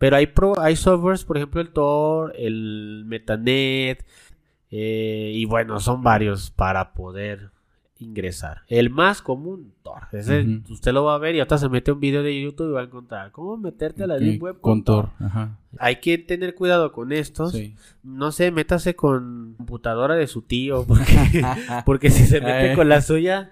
Pero hay, pro, hay softwares, por ejemplo, el Tor, el Metanet, eh, y bueno, son varios para poder ingresar. El más común, Tor. Ese, Ujú. Usted lo va a ver y ahorita se mete un video de YouTube y va a encontrar cómo meterte a la Deep Web Con Tor. Ajá. Hay que tener cuidado con estos. Sí. No sé, métase con computadora de su tío, porque, porque si se mete Eh. con la suya,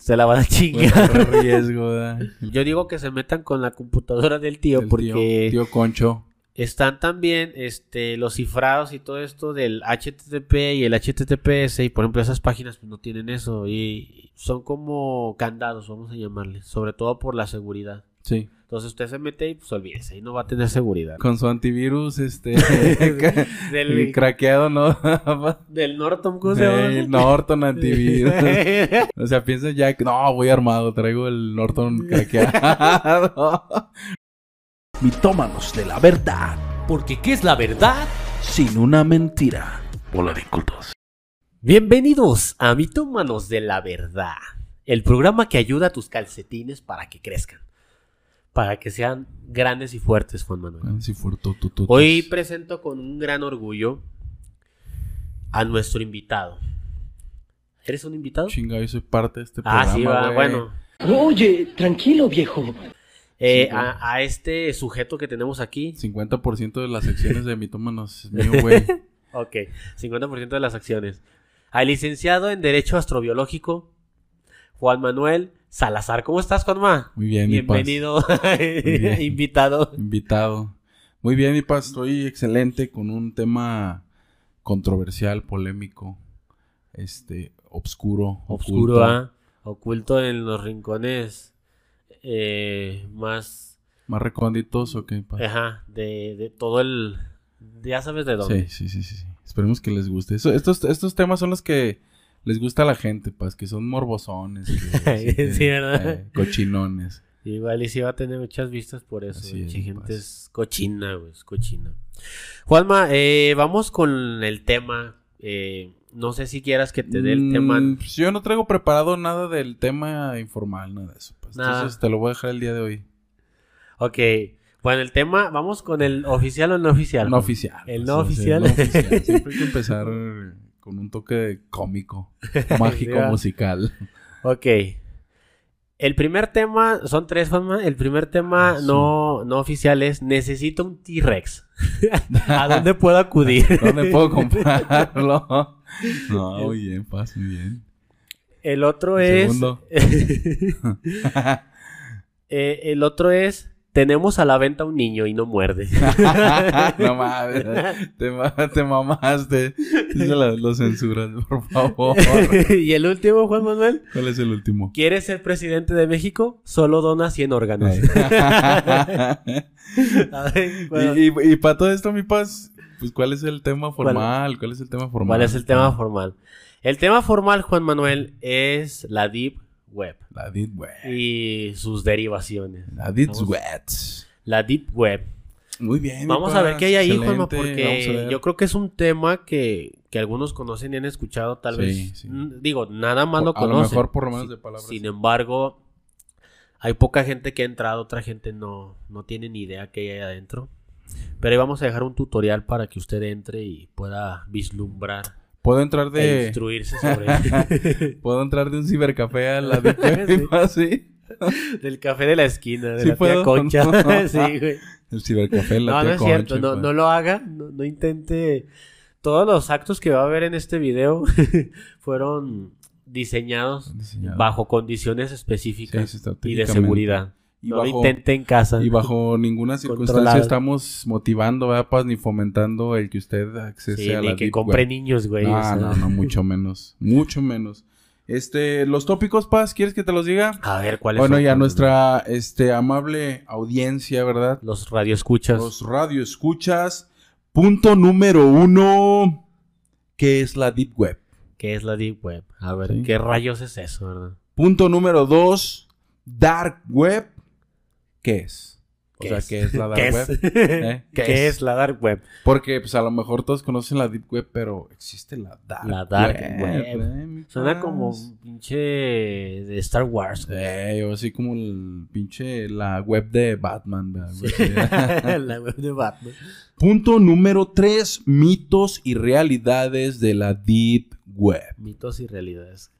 se la van a Bueno, chingar. riesgo, ¿verdad? Yo digo que se metan con la computadora del tío, El porque tío, tío Concho. Están también este, los cifrados y todo esto del HTTP y el HTTPS, y por ejemplo esas páginas pues, no tienen eso, y son como candados, vamos a llamarle, sobre todo por la seguridad. Sí. Entonces usted se mete y pues olvídese, ahí no va a tener seguridad. Con su antivirus, este. Del, craqueado, ¿no? del Norton, ¿cómo se llama? El Norton antivirus. o sea, piensa ya que no, voy armado, traigo el Norton craqueado. Mitómanos de la verdad, Porque ¿qué es la verdad? sin una mentira. Bola de incultos. Bienvenidos a Mitómanos de la Verdad, el programa que ayuda a tus calcetines para que crezcan, para que sean grandes y fuertes, Juan Manuel. Sí, fue tu, tu, tu- Hoy presento con un gran orgullo a nuestro invitado. ¿Eres un invitado? Chinga, yo soy parte de este programa. Ah, sí, va, güey. bueno. Oye, tranquilo, viejo. Eh, Sí, a, a este sujeto que tenemos aquí, 50% de las secciones de mitómanos es mío, güey. ok, 50% de las acciones. Al licenciado en Derecho Astrobiológico, Juan Manuel Salazar. ¿Cómo estás, Juanma? Muy bien, mi paz. Bienvenido, bien. invitado. Invitado. Muy bien, mi paz. Estoy excelente con un tema controversial, polémico, este, obscuro, oculto, ¿ah? Oculto en los rincones eh, más, más recónditos, ¿o qué, ajá, de, de todo el, ya sabes de dónde. Sí, sí, sí, sí. Esperemos que les guste. Eso- estos, estos temas son los que les gusta a la gente, pues, que son morbosones. que- Sí, ¿verdad? eh, cochinones. Igual y sí va a tener muchas vistas por eso. Así es, mucha gente pues. es cochina, güey, es cochina. Juanma, eh, vamos con el tema. eh, no sé si quieras que te dé el Mm, tema. pues yo no traigo preparado nada del tema informal, nada de eso. Pues. Entonces te lo voy a dejar el día de hoy. Ok, bueno, el tema, vamos con el oficial o no oficial. No oficial. El pues, no oficial. no oficial. Siempre hay que empezar con un toque cómico, mágico, musical. Ok. El primer tema, son tres, Juanma. El primer tema Ah, sí. no, no oficial es necesito un T-Rex. ¿A dónde puedo acudir? ¿Dónde puedo comprarlo? No, muy bien, paz, muy bien. El otro El es. segundo. Eh, el otro es. Tenemos a la venta un niño y no muerde. no mames, te, ma- te mamaste. La- lo censuras, por favor. y el último, Juan Manuel. ¿Cuál es el último? ¿Quieres ser presidente de México? Solo dona 100 órganos. A ver, bueno, y, y, para todo esto, mi paz, pues, ¿cuál es el tema formal? ¿Cuál es el tema formal? ¿Cuál es el tema formal? El tema formal, Juan Manuel, es la Deep Web La Deep Web. y sus derivaciones. La Deep Vamos- Web. La Deep Web. Muy bien. Vamos a ver qué hay ahí, Juanma, porque yo creo que es un tema que, que algunos conocen y han escuchado, tal Sí, vez. sí. Digo, nada más lo a lo conocen. mejor por lo menos Sin- de palabras. Sin embargo, hay poca gente que ha entrado, otra gente no, no tiene ni idea qué hay ahí adentro. Pero ahí vamos a dejar un tutorial para que usted entre y pueda vislumbrar Puedo entrar e de... instruirse sobre Puedo entrar de un cibercafé a la Web, Sí. del café de la esquina, de Sí la tía. Concha. sí, güey. El cibercafé, la No, tía no es cierto, Concha, no, no lo haga, no, intente. Todos los actos que va a haber en este video fueron diseñados Diseñado. bajo condiciones específicas sí, y de seguridad. Y no lo intente en casa. Y bajo ninguna circunstancia Controlado. estamos motivando, ¿verdad, Paz? Ni fomentando el que usted accese Sí, a la ni que Deep compre Web. niños, güey. No, o sea. no, no, mucho menos. Mucho menos. Este, los tópicos, Paz, ¿quieres que te los diga? A ver, ¿cuáles Bueno, son? y a nuestra este, amable audiencia, ¿verdad? Los radioescuchas. Los radioescuchas. Punto número uno. ¿Qué es la Deep Web? ¿Qué es la Deep Web? A ver, Sí. ¿qué rayos es eso, verdad? Punto número dos. Dark Web. ¿Qué es? O ¿Qué sea, es? ¿qué es la dark ¿Qué web? es? ¿Eh? ¿Qué, es? la dark web? Porque pues a lo mejor todos conocen la deep web, pero existe la dark La dark web. web. eh, Suena como pinche de Star Wars. Eh, o así como el pinche la web de Batman. ¿verdad? La web de Batman. Punto número 3. Mitos y realidades de la deep web. Mitos y realidades.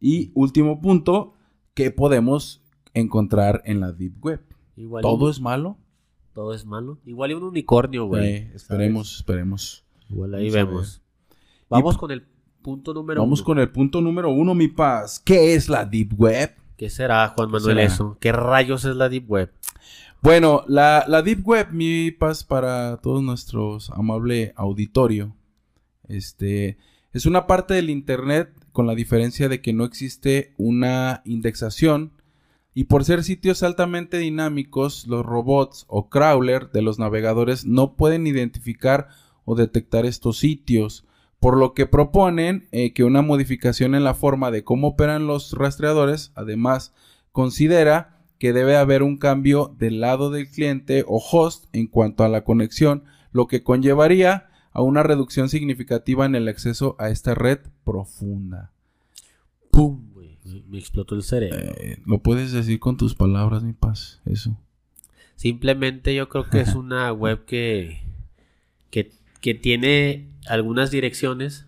Y último punto, ¿qué podemos encontrar en la deep web? Igual ¿Todo un- es malo? todo es malo. Igual y un unicornio, güey. Esperemos, esperemos. Igual ahí Vamos vemos. Vamos con el punto número Vamos uno. con el punto número uno, mi paz. ¿Qué es la deep web? ¿Qué será, Juan ¿Qué Manuel, será? eso? ¿Qué rayos es la Deep Web? Bueno, la, la Deep Web, mi paz para todos nuestros amable auditorio, este, es una parte del Internet con la diferencia de que no existe una indexación y por ser sitios altamente dinámicos, los robots o crawler de los navegadores no pueden identificar o detectar estos sitios, por lo que proponen eh, que una modificación en la forma de cómo operan los rastreadores, además, considera que debe haber un cambio del lado del cliente o host en cuanto a la conexión, lo que conllevaría a una reducción significativa en el acceso a esta red profunda. Me explotó el cerebro. Eh, ¿Lo puedes decir con tus palabras, mi paz? Eso. Simplemente yo creo que es una web que, que, que tiene algunas direcciones.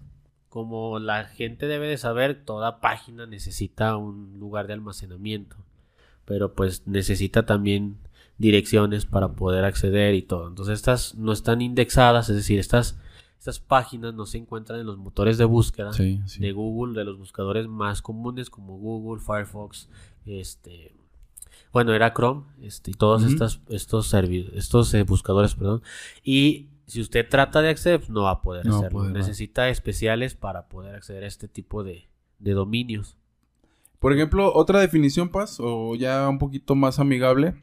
Como la gente debe de saber, toda página necesita un lugar de almacenamiento. Pero pues necesita también direcciones para poder acceder y todo. Entonces estas no están indexadas, es decir, estas, estas páginas no se encuentran en los motores de búsqueda Sí, sí. de Google, de los buscadores más comunes como Google, Firefox, este, bueno, era Chrome, este, y todos estas, estos estos eh, buscadores, perdón. Y si usted trata de acceder, pues, no va a poder No hacerlo. poder, no. Necesita especiales para poder acceder a este tipo de, de dominios. Por ejemplo, otra definición, Paz, o ya un poquito más amigable,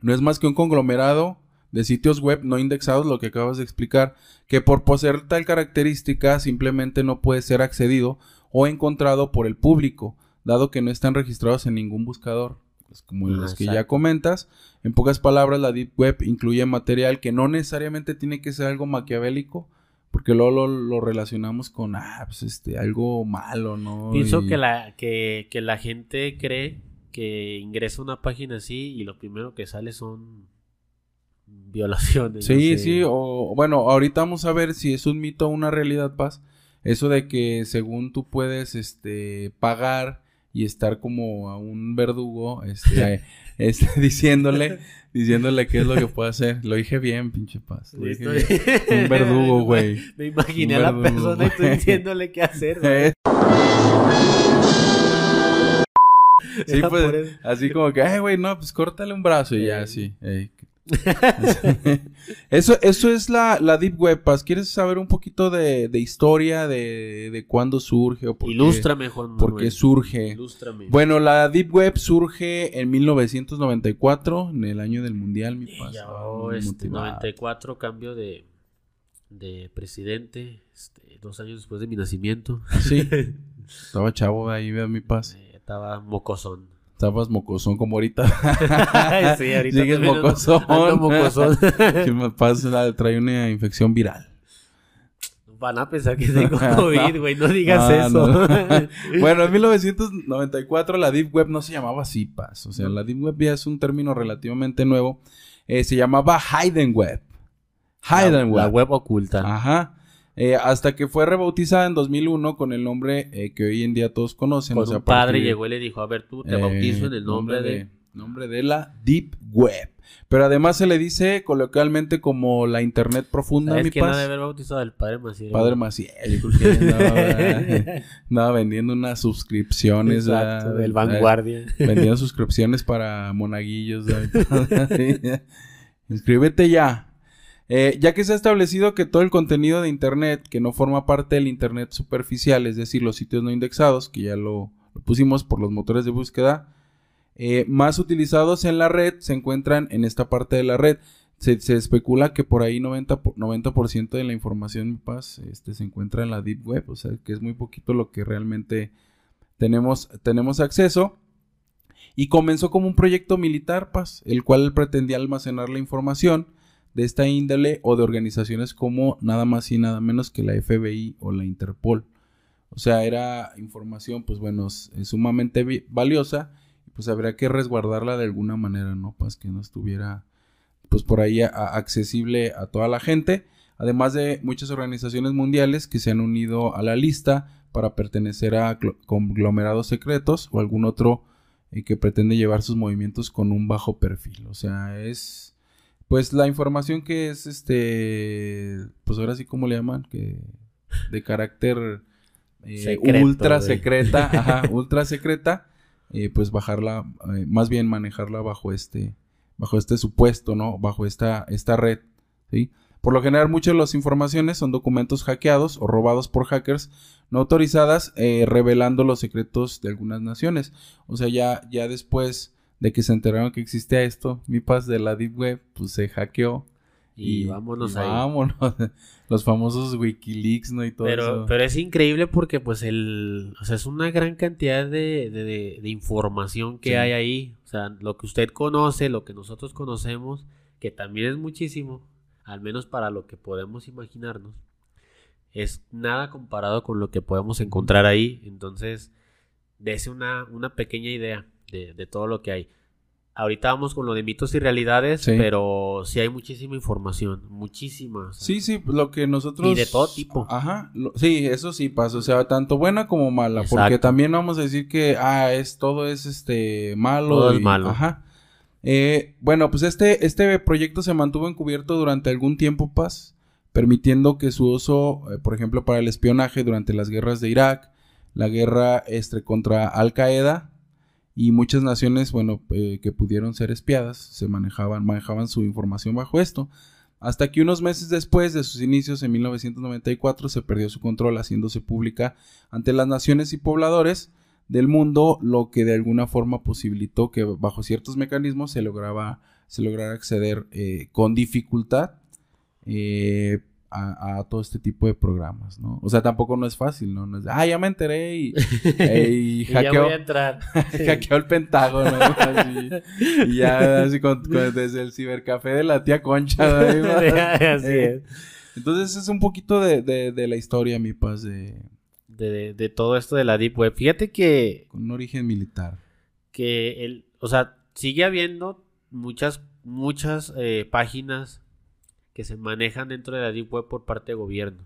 no es más que un conglomerado de sitios web no indexados, lo que acabas de explicar, que por poseer tal característica simplemente no puede ser accedido o encontrado por el público, dado que no están registrados en ningún buscador. Pues como en Ah, los que ya comentas, en pocas palabras, la Deep Web incluye material que no necesariamente tiene que ser algo maquiavélico, porque luego lo, lo relacionamos con ah, pues, este, algo malo, ¿no? Pienso Y- que la, que, que la gente cree que ingresa a una página así y lo primero que sale son violaciones. no Sí, sé. sí, o bueno, ahorita vamos a ver si es un mito o una realidad, Paz. Eso de que según tú puedes este pagar y estar como a un verdugo, este, eh, este, diciéndole, diciéndole qué es lo que puede hacer. Lo dije bien, pinche Paz. Lo dije bien. Un verdugo, güey. Me imaginé a la persona y güey. diciéndole qué hacer. güey. Eh, Sí, Era pues, así como que, ay, güey, no, pues córtale un brazo y ya, Eh. así. ey. eso, eso es la, la Deep Web, Paz. ¿Quieres saber un poquito de, de historia, de, de cuándo surge o por Ilústrame, Juan por qué surge? Ilústrame. Bueno, la Deep Web surge en 1994, en el año del Mundial, mi Paz. Ya, oh, este, motivado. 94, cambio de, de presidente, este, dos años después de mi nacimiento. Sí, estaba chavo ahí, mi Paz. Eh, estaba mocosón. Estabas mocosón como ahorita. sí, ahorita Sigues mocosón. ando mocosón. que me pasa, trae una infección viral. Van a pensar que tengo COVID, güey. No digas Ah, eso. no. bueno, en 1994 la Deep Web no se llamaba Paz. O sea, la Deep Web ya es un término relativamente nuevo. Eh, se llamaba Hidden Web. Hidden la, Web. la web oculta. Ajá. Eh, hasta que fue rebautizada en 2001 con el nombre eh, que hoy en día todos conocen. Con o sea, un partir padre llegó y le dijo, a ver, tú te eh, bautizo en el nombre de... Nombre de la Deep Web. Pero además se le dice coloquialmente como la Internet profunda, ¿Sabes mi quién ha paz. de haber bautizado al padre Maciel? Padre Maciel, andaba, andaba vendiendo unas suscripciones. Exacto, del Vanguardia. Vendiendo suscripciones para monaguillos. Inscríbete ya. Eh, ya que se ha establecido que todo el contenido de Internet que no forma parte del Internet superficial, es decir, los sitios no indexados, que ya lo, pusimos por los motores de búsqueda, eh, más utilizados en la red se encuentran en esta parte de la red. Se, especula que por ahí 90%, por- 90% de la información, paz, este, se encuentra en la Deep Web, o sea, que es muy poquito lo que realmente tenemos, tenemos acceso. Y comenzó como un proyecto militar, Paz, el cual pretendía almacenar la información de esta índole o de organizaciones como nada más y nada menos que la FBI o la Interpol. O sea, era información, pues bueno, es sumamente valiosa pues habría que resguardarla de alguna manera, ¿no? Pues que no estuviera, pues por ahí accesible a toda la gente. Además de muchas organizaciones mundiales que se han unido a la lista para pertenecer a conglomerados secretos o algún otro eh, que pretende llevar sus movimientos con un bajo perfil. O sea, es pues la información que es este, pues ahora sí como le llaman, que de carácter eh, Secreto, ultra secreta, ajá, ultra secreta, eh, pues bajarla, eh, más bien manejarla bajo este, bajo este supuesto, ¿no? Bajo esta, esta red, ¿sí? Por lo general, muchas de las informaciones son documentos hackeados o robados por hackers no autorizadas, eh, revelando los secretos de algunas naciones. O sea, ya, ya después de que se enteraron que existía esto, mi paz de la Deep Web, pues se hackeó. Y, vámonos y ahí. Vámonos. Los famosos Wikileaks, ¿no? Y todo Pero, eso. pero es increíble porque pues el, o sea, es una gran cantidad de, de- de- de información que Sí. hay ahí. O sea, lo que usted conoce, lo que nosotros conocemos, que también es muchísimo, al menos para lo que podemos imaginarnos, es nada comparado con lo que podemos encontrar ahí. Entonces, dese una, una pequeña idea de, de todo lo que hay. Ahorita vamos con lo de mitos y realidades, Sí. pero sí hay muchísima información, muchísima. o sea, Sí, sí, lo que nosotros... Y de todo tipo. Ajá, lo- sí, eso sí pasa, o sea, tanto buena como mala, porque también vamos a decir que, ah, es, todo es, este, malo. Todo es malo. Ajá. Eh, bueno, pues este, este proyecto se mantuvo encubierto durante algún tiempo, Paz, permitiendo que su uso, eh, por ejemplo, para el espionaje durante las guerras de Irak, la guerra este, contra Al Qaeda y muchas naciones, bueno, eh, que pudieron ser espiadas, se manejaban, manejaban su información bajo esto. Hasta que unos meses después de sus inicios, en 1994, se perdió su control, haciéndose pública ante las naciones y pobladores del mundo, lo que de alguna forma posibilitó que bajo ciertos mecanismos se lograba, se lograra acceder eh, con dificultad eh, a, a todo este tipo de programas, ¿no? O sea, tampoco no es fácil, ¿no? No es, ah, ya me enteré y, eh, y ya voy a entrar. hackeó el Pentágono, ¿no? Así, y ya así con- con- desde el cibercafé de la tía Concha, ¿no? Así Eh, es. Entonces es un poquito de, de, de la historia, mi paz, de De, de- de todo esto de la Deep Web. Fíjate que, con un origen militar. que el, o sea, sigue habiendo muchas, muchas eh, páginas que se manejan dentro de la Deep Web por parte de gobierno.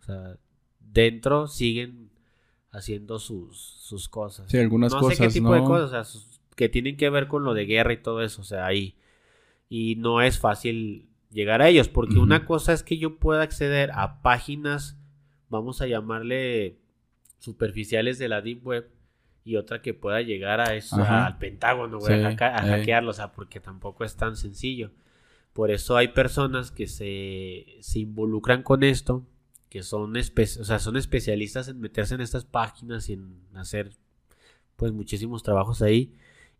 O sea, dentro siguen haciendo sus, sus cosas. Sí, algunas no cosas, sé qué tipo ¿no? de cosas, o sea, sus- que tienen que ver con lo de guerra y todo eso, o sea, ahí. Y no es fácil llegar a ellos, porque una cosa es que yo pueda acceder a páginas, vamos a llamarle superficiales de la Deep Web, y otra que pueda llegar a eso, Ajá. al Pentágono, güey, Sí, a, eh. hackearlo, o sea, porque tampoco es tan sencillo. Por eso hay personas que se, se involucran con esto, que son, espe- o sea, son especialistas en meterse en estas páginas y en hacer pues muchísimos trabajos ahí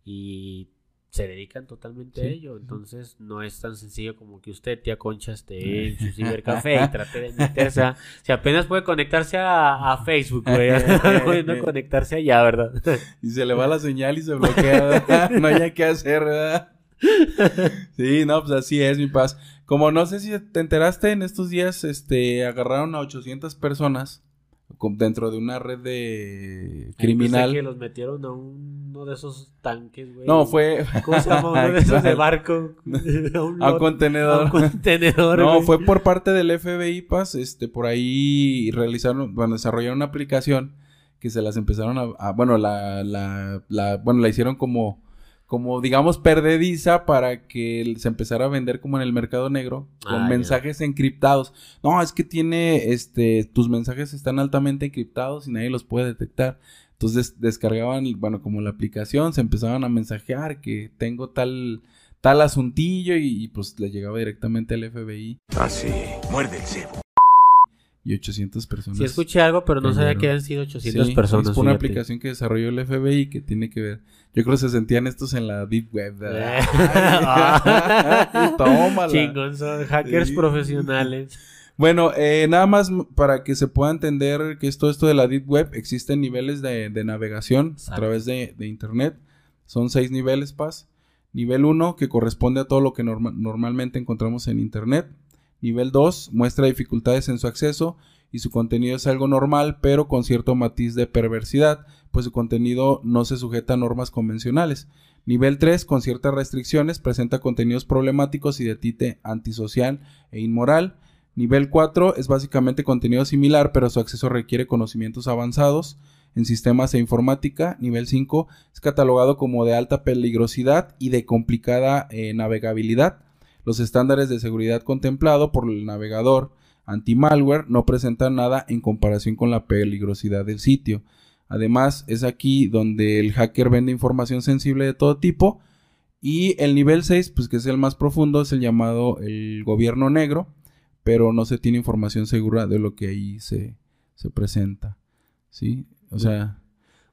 y se dedican totalmente a ello. Entonces no es tan sencillo como que usted, tía Concha, esté en su cibercafé y trate de meterse. a- Si apenas puede conectarse a, a Facebook, güey. no conectarse allá, ¿verdad? Y se le va la señal y se bloquea. no hay qué hacer, ¿verdad? Sí, no, pues así es, mi paz. Como no sé si te enteraste, en estos días este, agarraron a 800 personas dentro de una red de criminal. que los metieron a uno de esos tanques, güey. No, fue ¿Cómo se llama? Uno de esos de barco. a un, a un lot- contenedor. a un contenedor. No, güey. fue por parte del FBI, Paz, este, por ahí realizaron, bueno, desarrollaron una aplicación que se las empezaron a, a- bueno, la, la, la, bueno, la hicieron como, como, digamos, perdediza para que se empezara a vender como en el mercado negro, con Ah, mensajes encriptados. No, es que tiene, este, tus mensajes están altamente encriptados y nadie los puede detectar. Entonces descargaban, bueno, como la aplicación, se empezaban a mensajear que tengo tal, tal asuntillo y, y, pues le llegaba directamente al FBI Así, muerde el cebo. Y 800 personas. Sí escuché algo, pero no sabía que habían sido 800 Sí, personas. Es una fíjate. aplicación que desarrolló el FBI que tiene que ver. Yo creo que se sentían estos en la Deep Web. Ah. Tómala. Chingón, son hackers Sí. profesionales. Bueno, eh, nada más para que se pueda entender que es todo esto de la Deep Web, existen niveles de, de navegación a través de, de Internet. Son seis niveles, Paz. Nivel 1, que corresponde a todo lo que norma- normalmente encontramos en Internet. Nivel 2, muestra dificultades en su acceso y su contenido es algo normal, pero con cierto matiz de perversidad, pues su contenido no se sujeta a normas convencionales. Nivel 3, con ciertas restricciones, presenta contenidos problemáticos y de tinte antisocial e inmoral. Nivel 4 es básicamente contenido similar, pero su acceso requiere conocimientos avanzados en sistemas e informática. Nivel 5 es catalogado como de alta peligrosidad y de complicada eh, navegabilidad. Los estándares de seguridad contemplado por el navegador anti-malware no presentan nada en comparación con la peligrosidad del sitio. Además, es aquí donde el hacker vende información sensible de todo tipo. Y el nivel 6, pues que es el más profundo, es el llamado el gobierno negro, pero no se tiene información segura de lo que ahí se, se presenta. ¿Sí? O sea,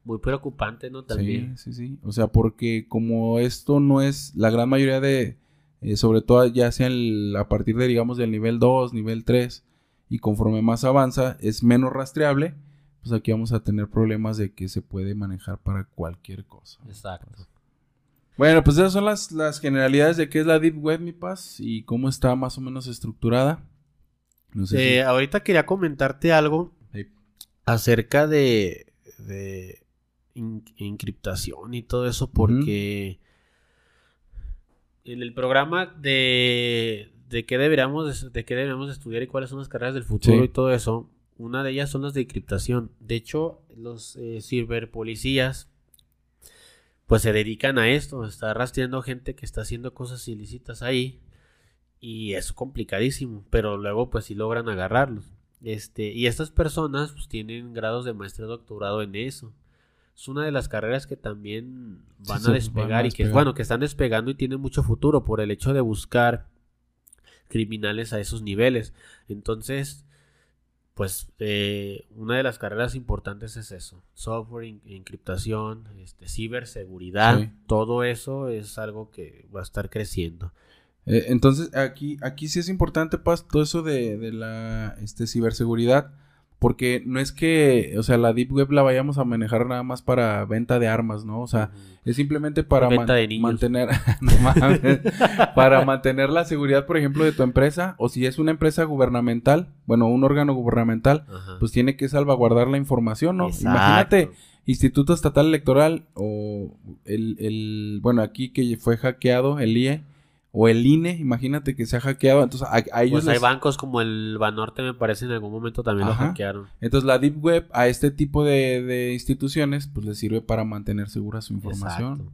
Muy preocupante, ¿no? También. Sí, sí, sí. O sea, porque como esto no es la gran mayoría de, eh, sobre todo ya sea el- a partir de, digamos, del nivel 2, nivel 3, y conforme más avanza, es menos rastreable, pues aquí vamos a tener problemas de que se puede manejar para cualquier cosa. Exacto. Bueno, pues esas son las, las generalidades de qué es la Deep Web, mi paz, y cómo está más o menos estructurada. No sé si- Eh, ahorita quería comentarte algo Sí. acerca de, de in- encriptación y todo eso, porque en el programa de, de qué deberíamos de qué deberíamos estudiar y cuáles son las carreras del futuro Sí. y todo eso, una de ellas son las de encriptación. De hecho, los eh, ciberpolicías pues se dedican a esto, está rastreando gente que está haciendo cosas ilícitas ahí y es complicadísimo, pero luego pues sí logran agarrarlos. Este, y estas personas pues tienen grados de maestría y doctorado en eso. Es una de las carreras que también van Sí, a sí, van a despegar y que despegar. bueno, que están despegando y tienen mucho futuro por el hecho de buscar criminales a esos niveles. Entonces, pues eh, una de las carreras importantes es eso, software, en- encriptación, este, ciberseguridad, Sí. todo eso es algo que va a estar creciendo. Eh, entonces, aquí, aquí sí es importante, Paz, todo eso de, de la este, ciberseguridad, porque no es que, o sea, la Deep Web la vayamos a manejar nada más para venta de armas, ¿no? O sea, es simplemente para Venta man- de niños. mantener, no mames, para mantener la seguridad, por ejemplo, de tu empresa, o si es una empresa gubernamental, bueno, un órgano gubernamental, Ajá. pues tiene que salvaguardar la información, ¿no? Exacto. Imagínate, Instituto Estatal Electoral o el, el, bueno, aquí que fue hackeado, el IE o el INE, imagínate que se ha hackeado, entonces a, a ellos Pues hay les- bancos como el Banorte, me parece, en algún momento también Ajá. lo hackearon. entonces la Deep Web a este tipo de, de instituciones pues les sirve para mantener segura su información. Exacto.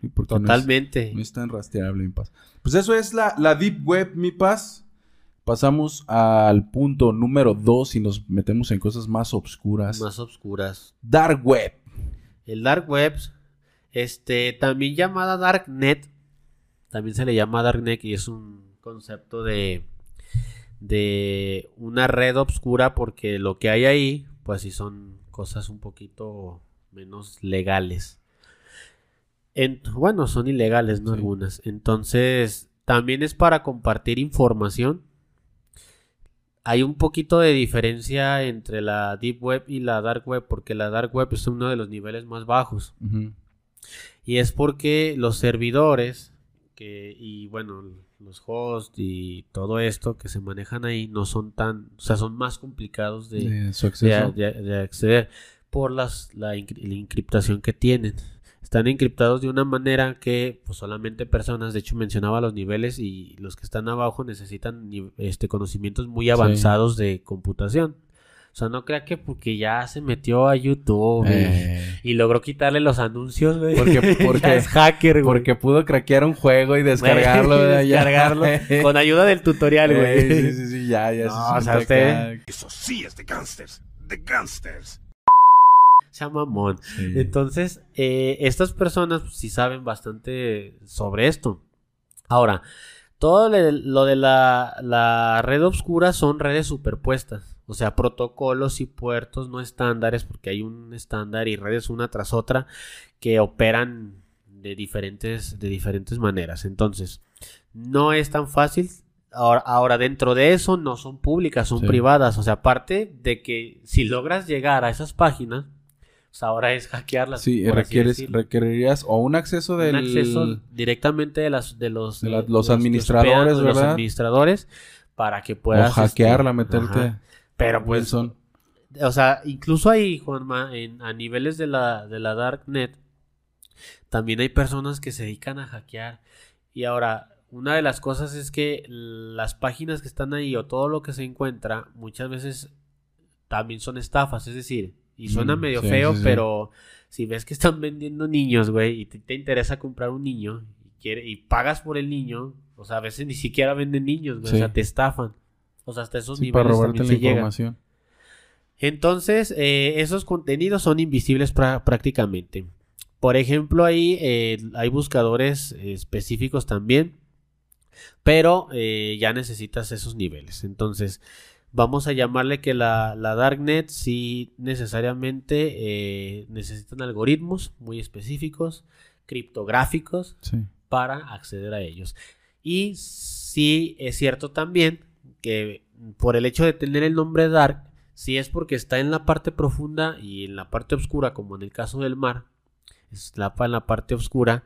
Sí, porque no es- Totalmente. No es, tan rastreable, mi paz. Pues eso es la, la Deep Web, mi paz. Pasamos al punto número 2 y nos metemos en cosas más obscuras. Más oscuras. Dark Web. El Dark Web, este, también llamada Darknet, también se le llama Darknet y es un concepto de, de una red oscura porque lo que hay ahí, pues sí son cosas un poquito menos legales. En- bueno, son ilegales, ¿no? Sí. Algunas. Entonces, también es para compartir información. Hay un poquito de diferencia entre la Deep Web y la Dark Web, porque la Dark Web es uno de los niveles más bajos. Y es porque los servidores que, y bueno, los hosts y todo esto que se manejan ahí no son tan, o sea, son más complicados de, De su de, acceso. de- de acceder por las, la, encri- la encriptación que tienen. Están encriptados de una manera que pues, solamente personas, de hecho mencionaba los niveles y los que están abajo necesitan este, conocimientos muy avanzados de computación. O sea, no crea que porque ya se metió a YouTube y- Eh, y, logró quitarle los anuncios, güey. Porque- es hacker, güey. porque pudo craquear un juego y descargarlo. Güey, descargarlo con ayuda del tutorial, güey. Eh, sí, sí, sí, ya, ya. No, se o sea, usted-. Eso sí es de gangsters. De gangsters. Sea mamón. Sí. Entonces, eh, estas personas pues, sí saben bastante sobre esto. Ahora, todo lo de la, la red oscura son redes superpuestas. O sea, protocolos y puertos no estándares, porque hay un estándar y redes una tras otra que operan de diferentes, de diferentes maneras. Entonces, no es tan fácil. Ahora, ahora, dentro de eso no son públicas, son Sí. privadas. O sea, aparte de que si logras llegar a esas páginas, O sea, ahora es hackearlas. Sí, requieres, requerirías o un acceso del... Un acceso directamente de, las, de los, de la- de los administradores, hospedan, de Los ¿verdad? administradores para que o puedas... hackearla, este, meterte... ajá. Pero pues son o sea, incluso ahí, Juanma, en, a niveles de la, de la Darknet, también hay personas que se dedican a hackear. Y ahora, una de las cosas es que las páginas que están ahí o todo lo que se encuentra, muchas veces también son estafas. Es decir, y suena Mm, medio sí, feo, sí, sí. pero si ves que están vendiendo niños, güey, y te, te interesa comprar un niño y, quiere, y pagas por el niño, o sea, a veces ni siquiera venden niños, güey, o sea, te estafan. O sea, hasta esos Sí, para niveles robarte también la se información. Entonces, eh, esos contenidos son invisibles prácticamente. Por ejemplo, ahí eh, hay buscadores específicos también, pero eh, ya necesitas esos niveles. Entonces, vamos a llamarle que la, la Darknet sí necesariamente necesitan algoritmos muy específicos, criptográficos, Sí. para acceder a ellos. Y sí es cierto también que por el hecho de tener el nombre Dark, si es porque está en la parte profunda y en la parte oscura, como en el caso del mar, es la, en la parte oscura,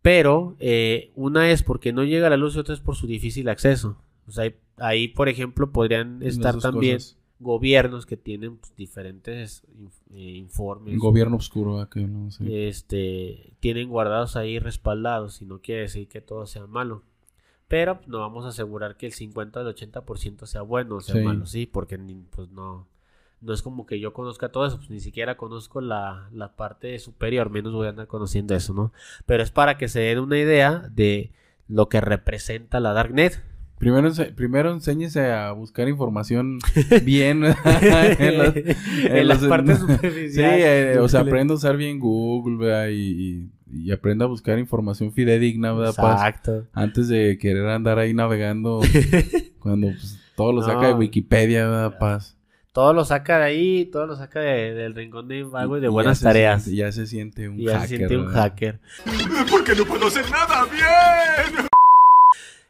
pero eh, una es porque no llega la luz y otra es por su difícil acceso. O sea, ahí, ahí, por ejemplo, podrían estar también cosas. gobiernos que tienen pues, diferentes eh, informes gobierno oscuro, ¿verdad? que no sé. este, tienen guardados ahí respaldados y no quiere decir que todo sea malo. Pero no vamos a asegurar que el 50 o el 80% sea bueno o sea Sí. malo, sí, porque pues no, no es como que yo conozca todo eso, pues ni siquiera conozco la, la parte superior, menos voy a andar conociendo eso, ¿no? Pero es para que se den una idea de lo que representa la Darknet. Primero, primero enséñese a buscar información bien en los- en las los- partes Sí, superficiales. eh, o sea, aprenda a usar bien Google, ¿verdad? Y, y, y aprenda a buscar información fidedigna, ¿verdad? Paz? Exacto. Antes de querer andar ahí navegando cuando pues, todo lo No. saca de Wikipedia, ¿verdad? Paz? Todo lo saca de ahí, todo lo saca de- del rincón de vago y de buenas tareas. siente- ya se siente un Y ya hacker. se siente un ¿verdad? hacker. Porque no puedo hacer nada bien.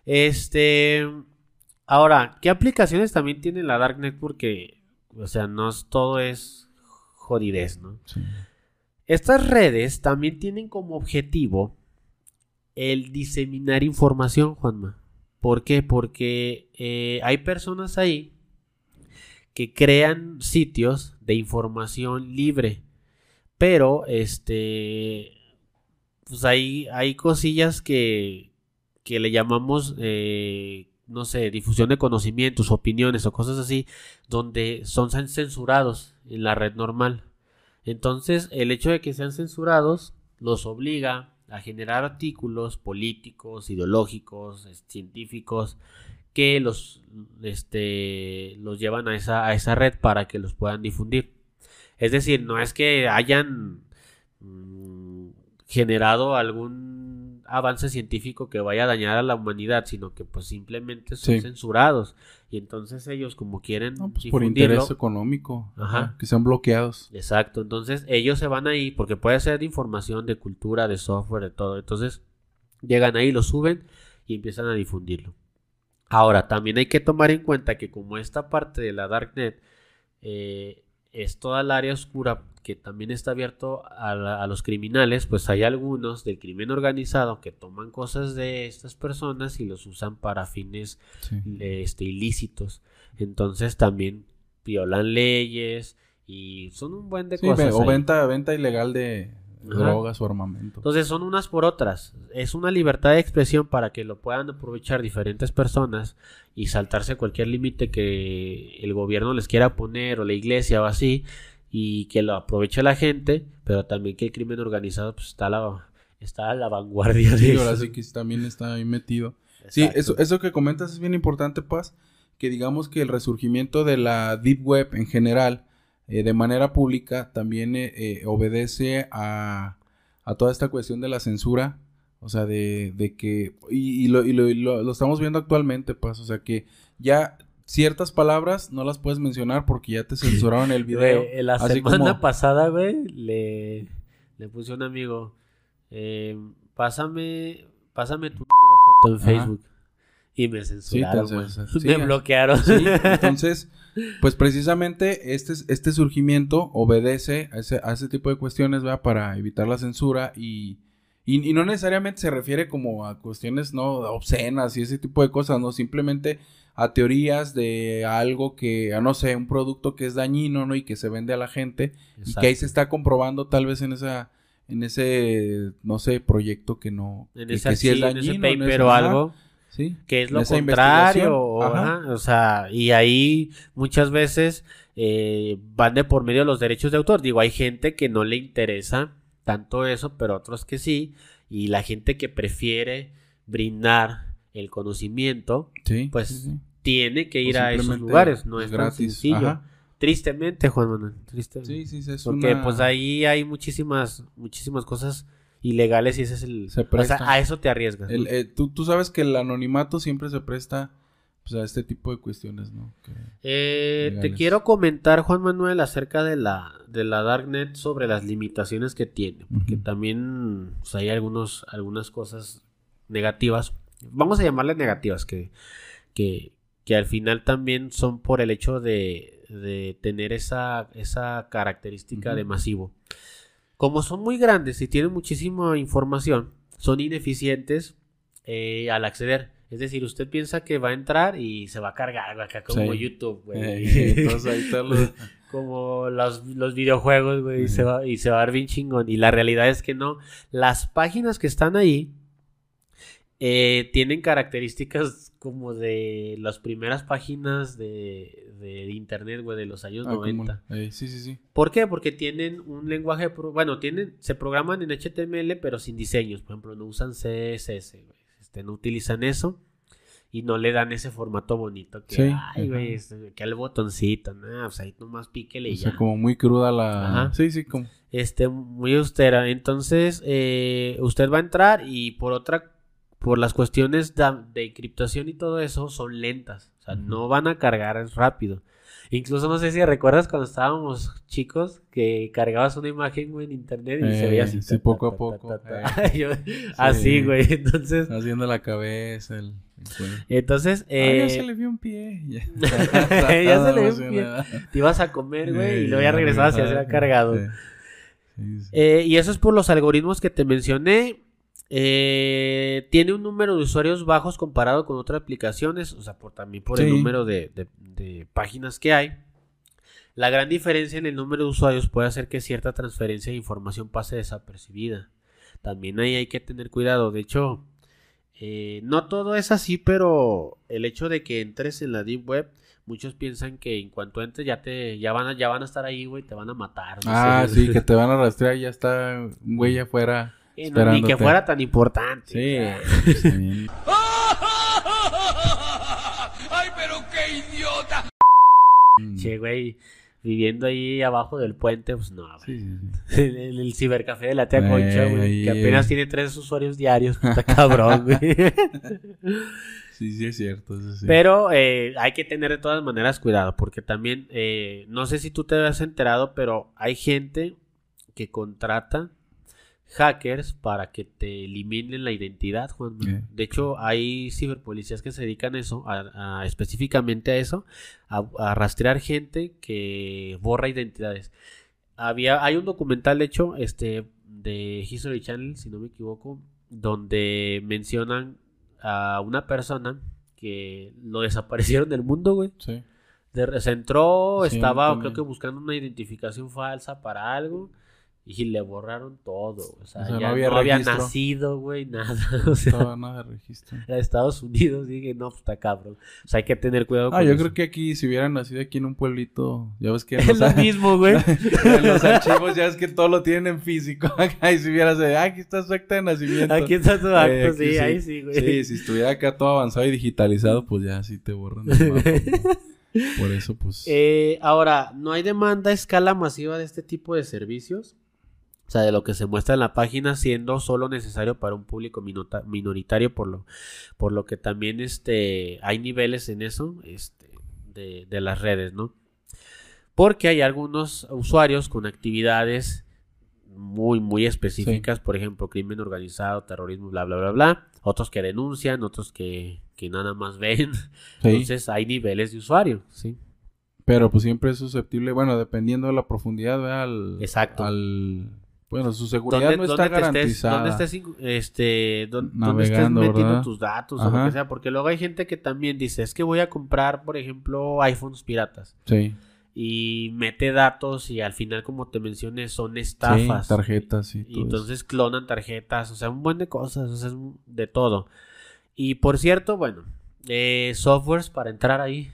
Este. Ahora, ¿qué aplicaciones también tiene la Darknet? Porque, o sea, no es, todo es jodidez, ¿no? Sí. Estas redes también tienen como objetivo el diseminar información, Juanma. ¿Por qué? Porque eh, hay personas ahí que crean sitios de información libre. Pero, este, pues hay, hay cosillas que, que le llamamos, eh, no sé, difusión de conocimientos, opiniones o cosas así, donde son cen- censurados en la red normal. Entonces, el hecho de que sean censurados los obliga a generar artículos políticos, ideológicos, científicos, que los, este, los llevan a esa, a esa red para que los puedan difundir. Es decir, no es que hayan mm, generado algún avance científico que vaya a dañar a la humanidad, sino que pues simplemente son Sí. censurados. Y entonces ellos como quieren No, pues, por interés económico. Ajá. Que sean bloqueados. Exacto, entonces ellos se van ahí porque puede ser de información, de cultura, de software, de todo. Entonces llegan ahí, lo suben y empiezan a difundirlo. Ahora, también hay que tomar en cuenta que como esta parte de la Darknet eh, es toda el área oscura que también está abierto a, la- a los criminales, pues hay algunos del crimen organizado que toman cosas de estas personas y los usan para fines Sí. este, ilícitos. Entonces también violan leyes y son un buen de Sí, cosas. o ahí. venta, venta ilegal de Ajá. drogas o armamento. Entonces son unas por otras. Es una libertad de expresión para que lo puedan aprovechar diferentes personas y saltarse cualquier límite que el gobierno les quiera poner o la iglesia o así y que lo aproveche la gente, pero también que el crimen organizado pues, está, a la, está a la vanguardia de Sí, eso. ahora sí que también está ahí metido. Sí, eso, eso que comentas es bien importante, Paz, que digamos que el resurgimiento de la Deep Web en general, eh, de manera pública, también eh, eh, obedece a, a toda esta cuestión de la censura, o sea, de, de que, y, y lo, y lo- y lo- lo estamos viendo actualmente, pues, o sea, que ya ciertas palabras no las puedes mencionar porque ya te censuraron el video. La así semana como- pasada, güey, le, le puse a un amigo, eh, pásame, pásame tu número en Ajá. Facebook. Y me censuraron. Sí, me bloquearon. Sí, entonces, pues precisamente este, este surgimiento obedece a ese, a ese tipo de cuestiones, ¿verdad? Para evitar la censura y, y, y no necesariamente se refiere como a cuestiones, ¿no? Obscenas y ese tipo de cosas, ¿no? Simplemente a teorías de algo que, a no sé, un producto que es dañino, ¿no? Y que se vende a la gente y que ahí se está comprobando tal vez en esa, en ese, no sé, proyecto que no, En que, ese, que sí es archivo, en dañino. ese paper o algo. Sí. que es lo contrario, o, ajá, o sea, y ahí muchas veces eh, van de por medio de los derechos de autor. Digo, hay gente que no le interesa tanto eso, pero otros que sí, y la gente que prefiere brindar el conocimiento, Sí, pues sí, tiene que ir a esos lugares, no es es tan gratis, sencillo. ajá. Tristemente, Juan Manuel, tristemente. Sí, sí, sí, es Porque una- pues ahí hay muchísimas, muchísimas cosas ilegales y ese es el... Se o sea, presta. a eso te arriesgas. El, eh, tú, tú sabes que el anonimato siempre se presta pues, a este tipo de cuestiones, ¿no? Que- Eh, te quiero comentar, Juan Manuel, acerca de la, de la Darknet sobre las limitaciones que tiene. Porque también pues, hay algunos, algunas cosas negativas. Vamos a llamarlas negativas, que, que, que al final también son por el hecho de, de tener esa, esa característica de masivo. Como son muy grandes y tienen muchísima información, son ineficientes eh, al acceder. Es decir, usted piensa que va a entrar y se va a cargar acá como Sí. YouTube, güey. Entonces ahí como los, los videojuegos, güey, y, se va, y se va a ver bien chingón. Y la realidad es que no. Las páginas que están ahí eh, tienen características como de las primeras páginas de, de internet, güey, de los años Ah, como- 90. eh, sí, sí, sí. ¿Por qué? Porque tienen un lenguaje, pro- bueno, tienen, se programan en HTML, pero sin diseños. Por ejemplo, no usan CSS, güey. Este, no utilizan eso y no le dan ese formato bonito que, Sí, ay, güey, este, que el botoncito, no, o sea, ahí nomás píquele y O sea, ya. como muy cruda la... Ajá. Sí, sí, como... Este, muy austera. Entonces, eh, usted va a entrar y por otra, por las cuestiones de, encriptación y todo eso, son lentas. O sea, no van a cargar rápido. Incluso no sé si recuerdas cuando estábamos chicos que cargabas una imagen en internet y se Eh, veía así. sí, poco a poco, eh. Yo- Así, güey. Entonces, Haciendo la cabeza, el... el cuello. entonces, Ah, ya eh, se le vio un pie. Ya, Ya se le vio un pie. te ibas a comer, güey, y Eh, luego ya regresabas y ya se había cargado. Sí. Sí, sí. Eh, y eso es por los algoritmos que te mencioné. Eh, tiene un número de usuarios bajos comparado con otras aplicaciones, o sea, por, también por el número de, de- de páginas que hay. La gran diferencia en el número de usuarios puede hacer que cierta transferencia de información pase desapercibida. También ahí hay que tener cuidado. De hecho, eh, no todo es así, pero el hecho de que entres en la Deep Web, muchos piensan que en cuanto entres ya te ya van a, ya van a estar ahí, güey, te van a matar. no Ah, sé. sí, que te van a rastrear y ya está un güey afuera. No, ni que fuera tan importante. Sí, bien. ¡Ay, pero qué idiota! Che, güey, viviendo ahí abajo del puente, pues no, güey. Sí, sí, sí. El, cibercafé de la tía Concha, güey, ahí, que apenas eh. tiene tres usuarios diarios, pues, está cabrón, güey. Sí, sí, es cierto. Eso sí. Pero eh, hay que tener de todas maneras cuidado, porque también, eh, no sé si tú te has enterado, pero hay gente que contrata hackers para que te eliminen la identidad, Juan. De hecho, hay ciberpolicías que se dedican a eso, a, a- específicamente a eso, a, a rastrear gente que borra identidades. Había, hay un documental hecho este, de History Channel, si no me equivoco, donde mencionan a una persona que lo desaparecieron del mundo, güey. Sí. De- se entró, Sí, estaba creo que buscando una identificación falsa para algo y le borraron todo. O sea, O sea, no ya no había había, nacido, güey, nada. O sea, Estaba nada de registro. era de Estados Unidos, dije, no, pues está cabrón. O sea, hay que tener cuidado Ah, con yo eso. creo que aquí, si hubieran nacido aquí en un pueblito, ya ves que es lo mismo, güey. en los archivos ya es que todo lo tienen en físico. Acá, y si hubieras ah, aquí está su acta de nacimiento. Aquí está tu acto, Eh, aquí sí, ahí sí, güey. Sí, si estuviera acá todo avanzado y digitalizado, pues ya sí te borran el mapa. Por eso, pues. Eh, ahora, no hay demanda a escala masiva de este tipo de servicios. O sea, de lo que se muestra en la página, siendo solo necesario para un público minoritario, por lo, por lo que también este, hay niveles en eso este, de, de las redes, ¿no? Porque hay algunos usuarios con actividades muy, muy específicas, por ejemplo, crimen organizado, terrorismo, bla, bla, bla, bla. Otros que denuncian, otros que, que nada más ven. Sí. Entonces hay niveles de usuario, ¿sí? Pero pues siempre es susceptible, bueno, dependiendo de la profundidad, ¿verdad? Al, Exacto. al- bueno, su seguridad no está te estés, garantizada. dónde estés, este, dónde, dónde estés metiendo ¿verdad? tus datos o lo Ajá. que sea, porque luego hay gente que también dice, es que voy a comprar, por ejemplo, iPhones piratas Sí, y mete datos y al final, como te mencioné, son sí, estafas. tarjetas y Y todo eso. entonces clonan tarjetas, o sea, un buen de cosas, o sea, de todo. Y por cierto, bueno, eh, softwares para entrar ahí.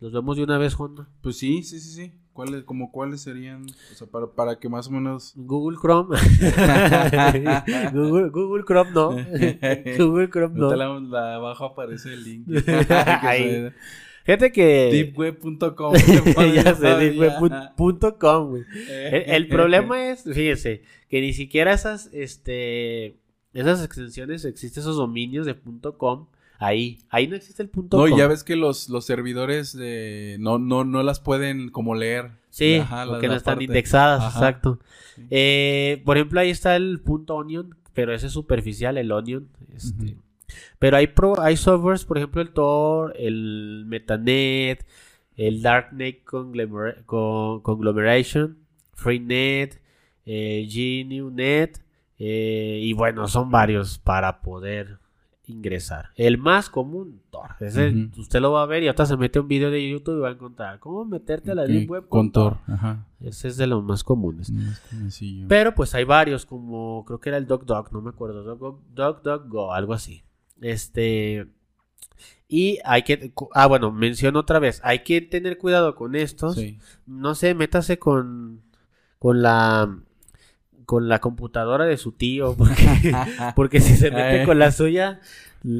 Los vemos de una vez, Juan. Pues sí, sí, sí, sí. ¿Cuáles, como cuáles serían? O sea, para, para que más o menos... Google Chrome. Google, Google Chrome no. Google Chrome no. Ahorita la, la abajo aparece el link. Ahí. Fíjate que. Deepweb.com. ya sé, deepweb.com, güey. El, el problema es, fíjese, que ni siquiera esas, este, esas extensiones, existen esos dominios de .com ahí. Ahí no existe el punto No, y ya ves que los, los servidores de, no, no, no las pueden como leer. Sí, Ajá, porque no están parte. indexadas, Ajá. exacto. Sí. Eh, por ejemplo, ahí está el punto onion, pero ese es superficial, el onion. Este. Pero hay, pro, hay softwares, por ejemplo, el Tor, el Metanet, el Darknet Conglomer- Con- Conglomeration, FreeNet, eh, GNewNet, eh, y bueno, son varios para poder ingresar. El más común, Tor. Ese Ujú. Usted lo va a ver y ahorita se mete un video de YouTube y va a encontrar cómo meterte a la Deep Web Con Tor. Ajá. Ese es de los más comunes. Sencillo. Pero pues hay varios, como creo que era el DocDoc, no me acuerdo, Doc- DocDocGo, algo así. Este. Y hay que. Ah, bueno, menciono otra vez. Hay que tener cuidado con estos. Sí. No sé, métase con. Con la. Con la computadora de su tío. Porque, porque si se mete con la suya,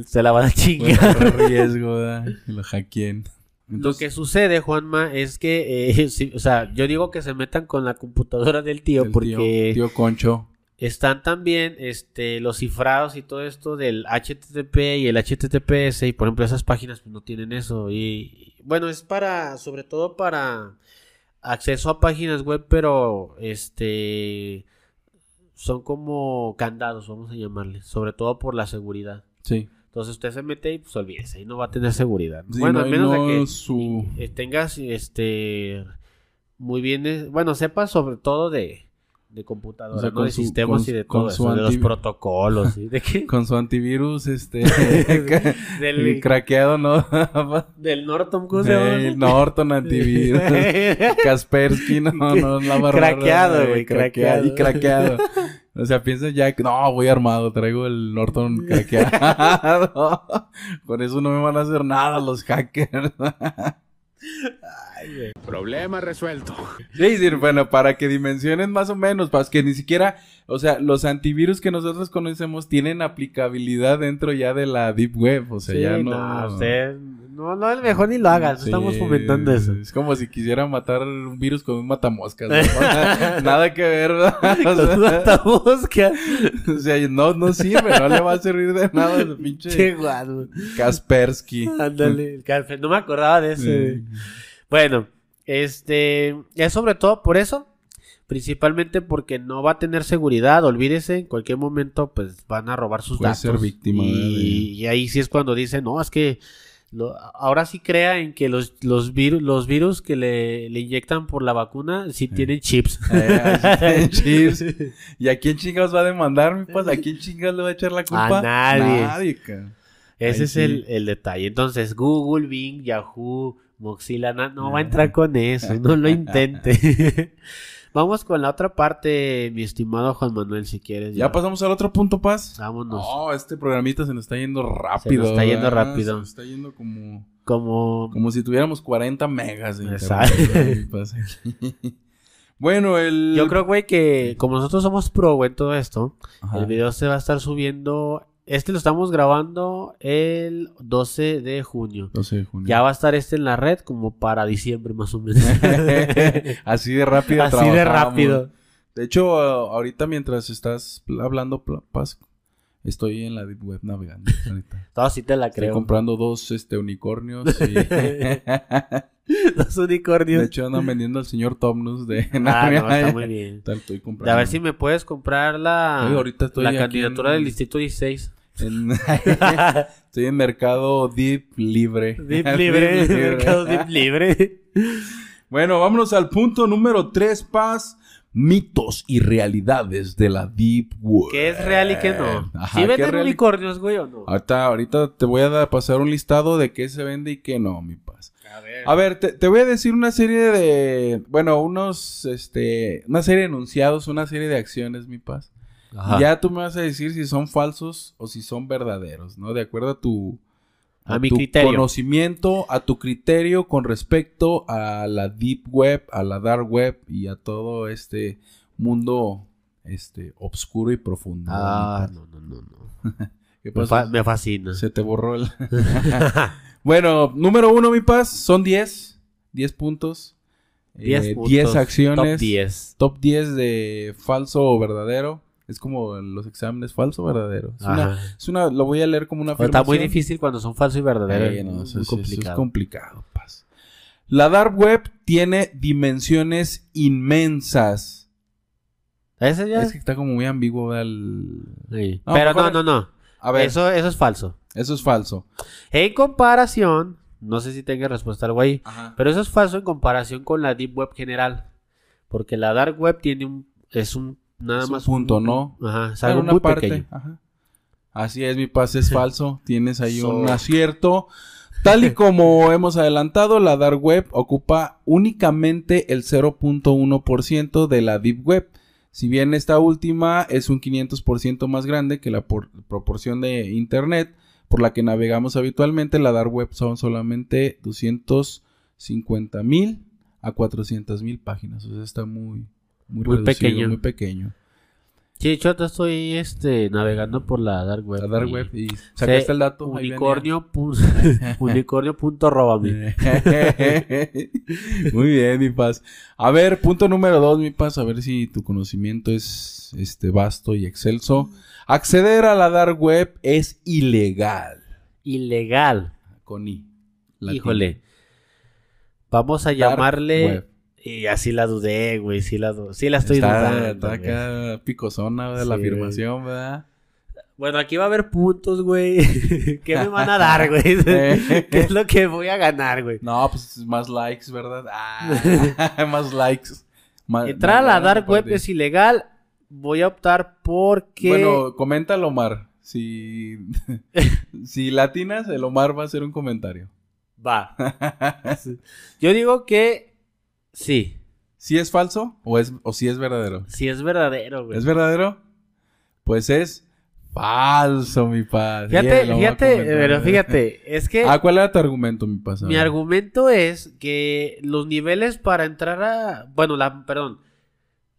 se la van a Puede chingar. correr riesgo, lo hackeen. Lo que sucede, Juanma, es que. eh, o sea, yo digo que se metan con la computadora del tío el porque. tío, tío Concho. Están también este, los cifrados y todo esto del HTTP y el HTTPS y por ejemplo esas páginas pues, no tienen eso y, y, bueno es para sobre todo para acceso a páginas web pero este son como candados vamos a llamarle sobre todo por la seguridad Sí. entonces usted se mete y pues olvídese y no va a tener seguridad Sí, bueno no- al menos no de que su... eh, tengas este muy bien eh, bueno sepas sobre todo de de computadoras O sea, ¿no? con de su- sistemas con- y de con todo eso de los protocolos ¿sí? de qué? Con su antivirus, este... del, craqueado, ¿no? del Norton ¿cómo se llama? El Norton antivirus. Kaspersky, no, no, la barra. Craqueado, güey, craqueado. Y craqueado. O sea, piensa ya que, no, voy armado, traigo el Norton craqueado. Con eso no me van a hacer nada los hackers. Problema resuelto. Sí, sí, bueno, para que dimensionen más o menos, para que ni siquiera, o sea, los antivirus que nosotros conocemos tienen aplicabilidad dentro ya de la Deep Web, o sea, Sí, ya no, no... usted- no, no, mejor ni lo hagas, Sí, estamos fomentando eso. Es como si quisiera matar un virus con un matamoscas. ¿no? Nada que ver, ¿verdad? O Con sea, una tabusca. o sea, no, no sirve, no le va a servir de nada ese Che pinche guado. Kaspersky. Ándale, el no me acordaba de ese. Sí. Bueno, este, es sobre todo por eso, principalmente porque no va a tener seguridad, olvídese, en cualquier momento pues van a robar sus Puede datos. ser víctima, y, y ahí sí es cuando dicen, no, es que lo- ahora sí crea en que los, los, virus, los virus que le, le inyectan por la vacuna sí tienen chips. Eh, tienen chips. ¿Y a quién chingados va a demandar, mi paz? ¿A quién chingados le va a echar la culpa? A nadie. Nadie. Ese Ahí es sí. el, el detalle. Entonces, Google, Bing, Yahoo, Mozilla, na- no va a entrar con eso, no lo intente. Vamos con la otra parte, mi estimado Juan Manuel, si quieres. ¿Ya pasamos al otro punto, Paz? Vámonos. No, este programita se nos está yendo rápido. está yendo ¿verdad? rápido. Se nos está yendo como... Como... Como si tuviéramos 40 megas de Exacto. paz. bueno, el... Yo creo, güey, que como nosotros somos pro, güey, en todo esto, Ajá. el video se va a estar subiendo. Este lo estamos grabando el 12 de junio. 12 de junio. Ya va a estar este en la red como para diciembre, más o menos. Así de rápido Así de rápido. De hecho, ahorita mientras estás hablando, Paz, estoy en la Deep Web navegando. Todo sí te la Estoy creo. comprando dos este, unicornios y... Los unicornios. de hecho, andan vendiendo al señor Tomnus de... Ah, no, está muy bien. Tal, estoy comprando. A ver si me puedes comprar la, Oye, ahorita estoy la candidatura en- del Distrito 16. En- Estoy en mercado deep libre. Deep libre, mercado deep libre. Bueno, vámonos al punto número 3, Paz. Mitos y realidades de la Deep Web. ¿Qué es real y qué no? Ajá, ¿Sí ¿qué venden unicornios, güey, o no? Ahorita, ahorita te voy a dar- pasar un listado de qué se vende y qué no, mi Paz. A ver. A ver, te, te voy a decir una serie de... Bueno, unos, este... Una serie de enunciados, una serie de acciones, mi Paz. Ajá. Y ya tú me vas a decir si son falsos o si son verdaderos, ¿no? De acuerdo a tu... A mi tu criterio. conocimiento, a tu criterio con respecto a la deep web, a la dark web y a todo este mundo este oscuro y profundo. Ah, ¿no? no, no, no. ¿Qué Me, fa- me fascina. Se te borró el... bueno, número uno, mi paz, son 10. 10 puntos. 10 Eh, puntos. 10 acciones. Top 10. Top 10 de falso o verdadero. Es como los exámenes falso o verdadero. Es una, Ajá. es una- lo voy a leer como una Está muy afirmación. difícil cuando son falsos y verdaderos. Eh, no, eso, es- eso complicado. es complicado, paz. La dark web tiene dimensiones inmensas. Ese ya Es que está como muy ambiguo el... Sí. No, Pero no, no, no. A ver, eso, Eso, eso es falso. es falso. En comparación, no sé si tenga respuesta algo ahí, pero eso es falso en comparación con la Deep Web general. Porque la Dark Web tiene un. Es un. Nada más. punto, ¿no? Ajá, es algo una muy parte. pequeño. ajá. Así es, mi paz es falso. Tienes ahí So- un acierto. Tal y como hemos adelantado, la dark web ocupa únicamente el 0.1% de la deep web. Si bien esta última es un 500% más grande que la por- proporción de internet por la que navegamos habitualmente, la dark web son solamente 250 mil a 400 mil páginas. O sea, está muy, muy, Muy reducido, pequeño. Muy pequeño. Sí, yo te estoy este, navegando por la Dark Web. La dark y- web. Y sacaste el dato. Unicornio. unicornio punto. Muy bien, mi paz. A ver, punto número dos, mi paz. A ver si tu conocimiento es este vasto y excelso. Acceder a la dark web es ilegal. Ilegal. Con I. latín. Híjole. Vamos a Dark llamarle. web. Y así la dudé, güey. Sí la, sí la estoy está, dudando. está acá picosona de la afirmación, ¿verdad? Bueno, aquí va a haber puntos, güey. ¿Qué me van a dar, güey? ¿Qué es lo que voy a ganar, güey? No, pues más likes, ¿verdad? Ah, más likes. Más- Entrar a la dark web es ilegal. Voy a optar porque. Bueno, coméntalo, Omar. Si, si latinas, el Omar va a hacer un comentario. Va. Yo digo que sí. ¿Si es falso o, es, o si es verdadero? Sí es verdadero, güey. ¿Es verdadero? Pues es falso, mi paz. Fíjate, fíjate, pero fíjate, es que Ah, ¿cuál era tu argumento, mi paz? A mi argumento es que los niveles para entrar a, bueno, la, perdón,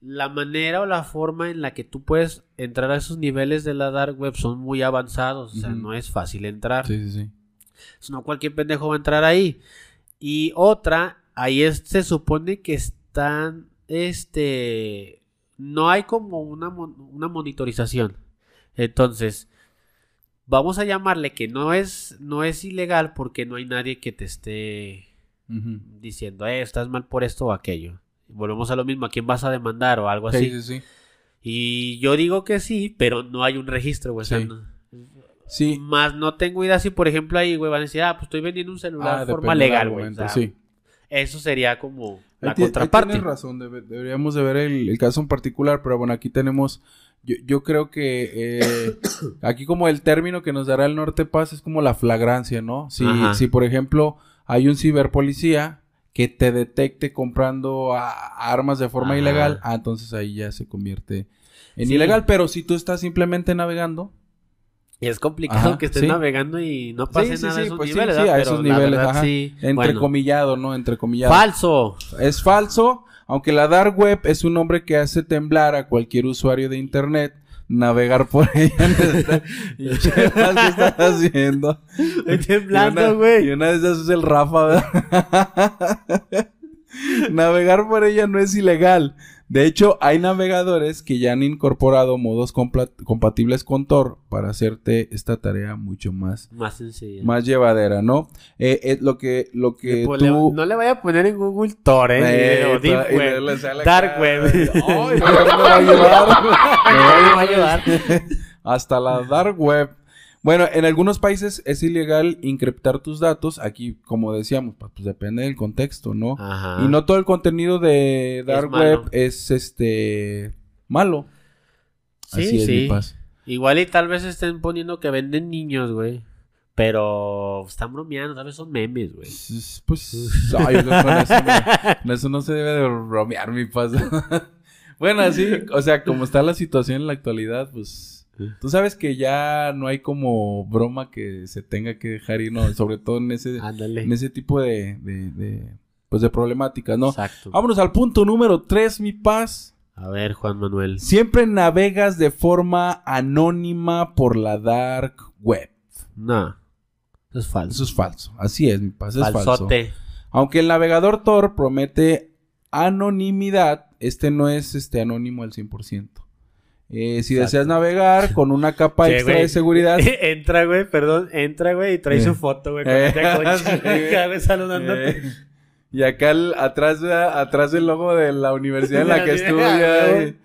la manera o la forma en la que tú puedes entrar a esos niveles de la dark web son muy avanzados, o sea, no es fácil entrar. Sí, sí, sí. No cualquier pendejo va a entrar ahí. Y otra, ahí es- se supone que están, este, no hay como una, una monitorización. Entonces, vamos a llamarle que no es, no es ilegal porque no hay nadie que te esté diciendo, eh, estás mal por esto o aquello. Volvemos a lo mismo, ¿a quién vas a demandar o algo Sí, así? sí, sí. Y yo digo que sí, pero no hay un registro, güey. o sea, Sí. no- Sí. más no tengo idea si, por ejemplo, ahí, güey, van a decir, ah, pues estoy vendiendo un celular Ah, de forma legal, güey. O argumento, sea, sí. Eso sería como la Ahí ti- ahí contraparte. Tienes razón, debe- deberíamos de ver el, el caso en particular, pero bueno, aquí tenemos, yo, yo creo que eh, aquí como el término que nos dará el Norte Paz es como la flagrancia, ¿no? Si, Ajá. si por ejemplo hay un ciberpolicía que te detecte comprando a- armas de forma Ajá. ilegal, ah, entonces ahí ya se convierte en Sí. ilegal, pero si tú estás simplemente navegando, Y es complicado Ajá, que estés sí. navegando y no pase sí, nada sí, de esos pues niveles, a esos niveles, verdad, ajá. Bueno, entrecomillado, ¿no? Entrecomillado. falso. Es falso, aunque la dark web es un nombre que hace temblar a cualquier usuario de internet navegar por ella. Chevas, ¿qué estás haciendo? Estoy temblando, una- güey. Y una de esas es el Rafa, ¿verdad? Navegar por ella no es ilegal. De hecho, hay navegadores que ya han incorporado modos compatibles con Tor para hacerte esta tarea mucho más, Más sencillo. más llevadera, ¿no? Eh, eh, lo que, lo que le- tú... No le vaya a poner en Google Tor, ¿eh? Eh, o Deep y Web. Dark Web. Ay, me va a ayudar. Me va a ayudar. Hasta la dark web. Bueno, en algunos países es ilegal encriptar tus datos. Aquí, como decíamos, pues, pues, depende del contexto, ¿no? Ajá. Y no todo el contenido de Dark. Web es este malo. Sí, Así es, sí. mi paz. Igual y tal vez estén poniendo que venden niños, güey. Pero están bromeando, tal vez son memes, güey. Pues, ay, no, con eso, no, eso no se debe de bromear, mi paz. bueno, así, o sea, como está la situación en la actualidad, pues, tú sabes que ya no hay como broma que se tenga que dejar ir, no, sobre todo en ese, Ándale. en ese tipo de, de, de, pues, de problemáticas, ¿no? Exacto. Vámonos al punto número 3, mi paz. A ver, Juan Manuel. Siempre navegas de forma anónima por la dark web. No. Eso es falso. Eso es falso. Así es, mi paz. Es falso. Aunque el navegador Tor promete anonimidad, este no es este anónimo al 100%. Eh, si Exacto. deseas navegar con una capa Sí, extra güey. de seguridad, entra, güey, perdón, entra, güey, y trae Eh. su foto, güey, con Eh. vez saludándote. eh, y acá el- atrás, atrás del logo de la universidad en la que estudia. güey. eh.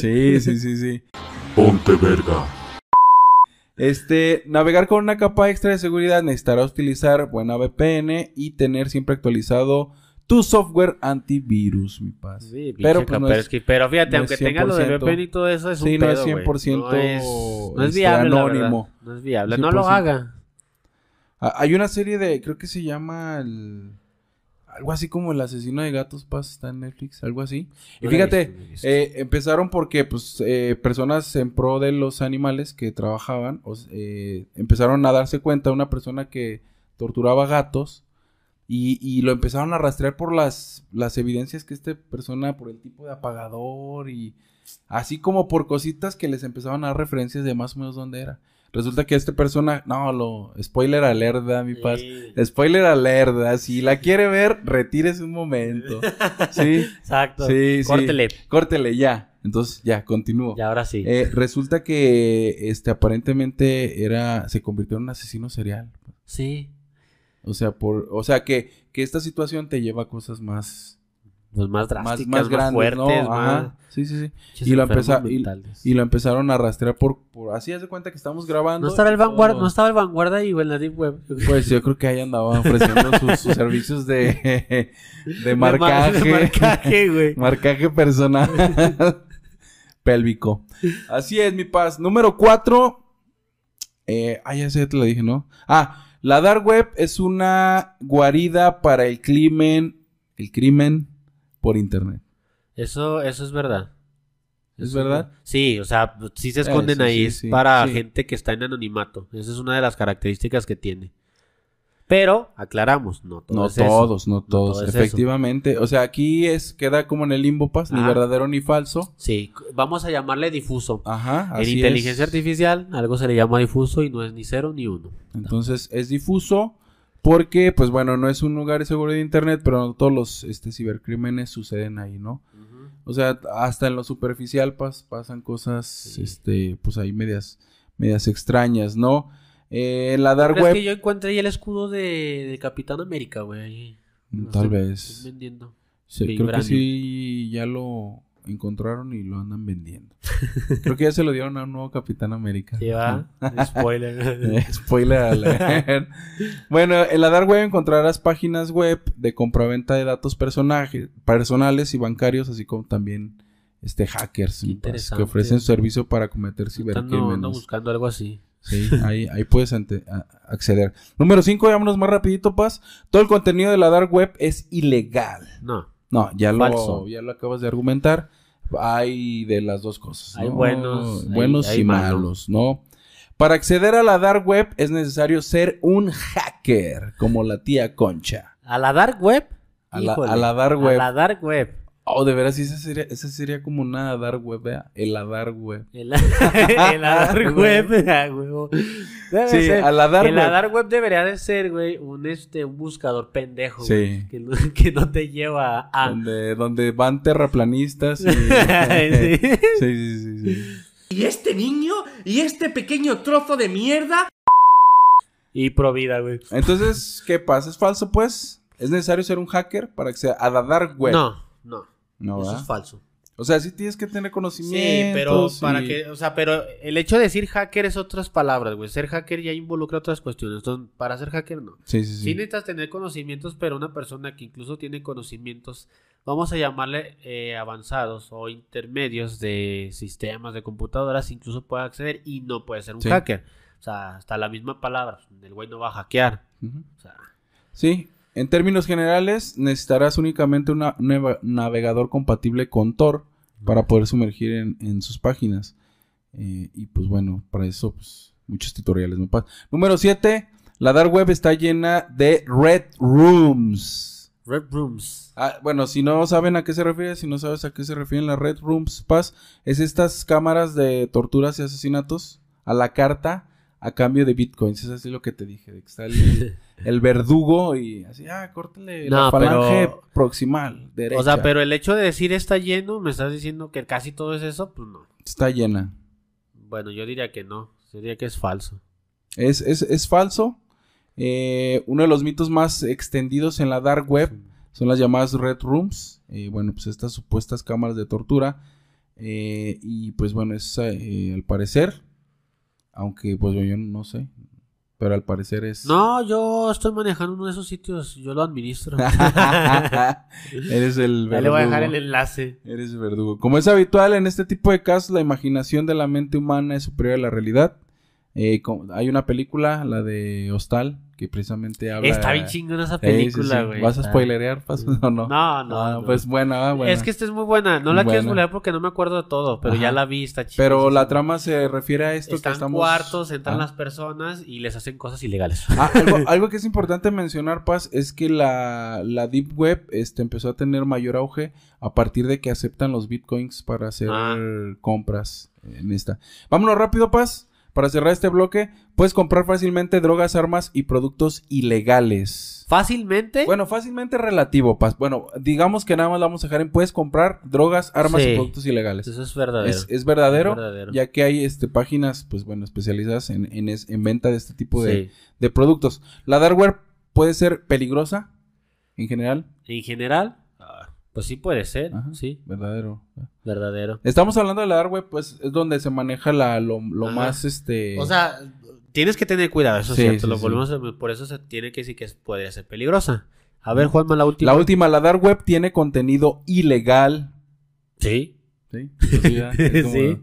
Sí, sí, sí, sí. Ponte verga. Este, navegar con una capa extra de seguridad necesitará utilizar buena VPN y tener siempre actualizado tu software antivirus, mi paz. Sí, pero, pues, no es-. Pero fíjate, no aunque es tenga lo de 100%. VPN y todo eso, es un Sí, no es pedo, güey. 100% No es, no es este, viable, anónimo. No es viable. No lo 100%. haga. Ah, Hay una serie de, creo que se llama el- algo así como El asesino de gatos, paz, está en Netflix, algo así. Y No fíjate, no eh, empezaron porque pues eh, personas en pro de los animales que trabajaban, o eh, empezaron a darse cuenta una persona que torturaba gatos y, y lo empezaron a rastrear por las, las evidencias que esta persona, por el tipo de apagador y así como por cositas que les empezaban a dar referencias de más o menos dónde era. Resulta que esta persona, no, lo, spoiler alerta, mi paz. Sí. Spoiler alerta, si la quiere ver, retírese un momento. Sí, Exacto. Sí, sí. Córtele. córtele ya. Entonces, ya, continúo. Y ahora sí. Eh, resulta que este aparentemente era se convirtió en un asesino serial. sí. O sea, por o sea que, que esta situación te lleva a cosas más Pues más drásticas, más más, grandes, fuertes, ¿no? más... Sí, sí, sí. Y lo empeza- y- lo empezaron a rastrear por por así haz de cuenta que estamos grabando. No estaba el todo- vanguardia, no estaba el vanguardia y en la deep web. Pues yo creo que ahí andaba ofreciendo sus, sus servicios de, de marcaje. De marcaje, güey. Marcaje personal pélvico. Así es, mi paz. Número cuatro. Eh, ah, ya sé, ya te lo dije, ¿no? Ah, la dark web es una guarida para el crimen, el crimen por internet. Eso, eso es verdad. ¿Es verdad? Sí, o sea, sí se esconden Eso ahí. sí, para sí. gente que está en anonimato. Esa es una de las características que tiene. Pero, aclaramos, no todo no es eso. todos, no todos, es efectivamente. O sea, aquí es queda como en el limbo paz, ni verdadero ni falso. Sí, vamos a llamarle difuso. Ajá, en así inteligencia es. artificial, algo se le llama difuso y no es ni cero ni uno. Entonces es difuso porque, pues bueno, no es un lugar seguro de internet, pero no todos los este, cibercrímenes suceden ahí, ¿no? O sea, hasta en lo superficial pas- pasan cosas, Sí. este, pues ahí medias, medias extrañas, ¿no? Eh, la dark web, es que yo encontré ahí el escudo de, de Capitán América, güey. ahí. mm, tal estoy- vez, estoy vendiendo. sí, creo que sí, ya lo encontraron y lo andan vendiendo. creo que ya se lo dieron a un nuevo Capitán América. Sí, va. Spoiler. Spoiler alert. bueno, en la dark web encontrarás páginas web de compraventa de datos personales y bancarios, así como también este hackers ¿no? interesante. que ofrecen servicio para cometer Ando, ando cibercrímenes. buscando algo así. Sí, ahí, ahí puedes ante- a- acceder. Número 5, vámonos más rapidito, Paz. Todo el contenido de la dark web es ilegal. No. No, ya lo, ya lo acabas de argumentar. Hay de las dos cosas. Hay ¿no? buenos, buenos hay- y malos. malos, ¿no? Para acceder a la dark web es necesario ser un hacker, como la tía Concha. ¿A la dark web? A la- Híjole, a la dark web. A la dark web. Oh, de veras, sí, esa sería, esa sería como una dark web, ¿vea? El la dark web. La dark web. ah, huevo. Debe Sí, ser- a la dark en la web. debería de ser, güey, un, este, un buscador pendejo. Sí. güey, Que no, que no te lleva a... Donde, donde van terraplanistas y... Sí. sí, sí, sí, sí. ¿Y este niño? ¿Y este pequeño trozo de mierda? Y pro vida, güey. Entonces, ¿qué pasa? ¿Es falso, pues? ¿Es necesario ser un hacker para acceder a la dark web? No, no. No, eso ¿verdad? es falso. O sea, sí tienes que tener Sí, conocimiento. pero para que, o sea, pero el hecho de decir hacker es otras palabras, güey. Ser hacker ya involucra otras cuestiones. Entonces, para ser hacker no. Sí, sí, Sí. sí. necesitas tener conocimientos, pero una persona que incluso tiene conocimientos, vamos a llamarle eh, avanzados o intermedios de sistemas de computadoras, incluso puede acceder y no puede ser un Sí. hacker. O sea, hasta la misma palabra, el güey no va a hackear. O sea, Sí, en términos generales, necesitarás únicamente un navegador compatible con Tor para poder sumergir en, en sus páginas. Eh, y pues bueno, para eso, pues, muchos tutoriales. ¿no? Pa- Número 7, la Dark Web está llena de Red Rooms. Red Rooms. Ah, bueno, si no saben a qué se refiere, si no sabes a qué se refieren las Red Rooms, Paz, es estas cámaras de torturas y asesinatos a la carta a cambio de bitcoins. Es así lo que te dije, de que está el, el verdugo y así, ah, córtale la falange pero- proximal, derecha. O sea, pero el hecho de decir está lleno, me estás diciendo que casi todo es eso, pues no. Está llena. Bueno, yo diría que no. Diría que es falso. Es, es, es falso. Eh, uno de los mitos más extendidos en la dark web son las llamadas red rooms. Eh, bueno, pues estas supuestas cámaras de tortura. Eh, y pues bueno, es eh, al parecer, aunque pues yo no sé, pero al parecer es... No, yo estoy manejando uno de esos sitios, yo lo administro. Eres el Ahí le voy a dejar el verdugo. enlace. Eres el verdugo. Como es habitual en este tipo de casos, la imaginación de la mente humana es superior a la realidad. Eh, hay una película, la de Hostal, que precisamente habla... Está bien chingona esa sí, película, sí. güey. ¿Vas a spoilerear, Paso? No, no. No, no, Ah, no. Pues buena, ah, buena. Es que esta es muy buena. No la quiero spoilear porque no me acuerdo de todo, pero ya la vi, está chida. Pero la trama se refiere a esto Están que estamos... cuartos, entran Ah. las personas y les hacen cosas ilegales. Ah, algo, algo que es importante mencionar, Paz, es que la, la Deep Web este, empezó a tener mayor auge a partir de que aceptan los bitcoins para hacer compras en esta. Vámonos rápido, Paz. Para cerrar este bloque, puedes comprar fácilmente drogas, armas y productos ilegales. Fácilmente. Bueno, fácilmente relativo, Paz. Bueno, digamos que nada más la vamos a dejar en puedes comprar drogas, armas Sí. y productos ilegales. eso es verdadero. Es, es verdadero, Es verdadero. ya que hay este, páginas, pues bueno, especializadas en, en, es- en venta de este tipo de, Sí. de productos. La dark web puede ser peligrosa en general. En general, pues sí puede ser. Ajá, Sí, Verdadero. verdadero. Estamos hablando de la dark web, pues es donde se maneja la, lo, lo más, este... O sea, tienes que tener cuidado, eso Sí, es cierto. sí, lo sí. volvemos a- por eso se tiene que decir que puede ser peligrosa. A ver, Juanma, la última. la última, la dark web tiene contenido ilegal. Sí. Sí, sí, ya, es como- Sí.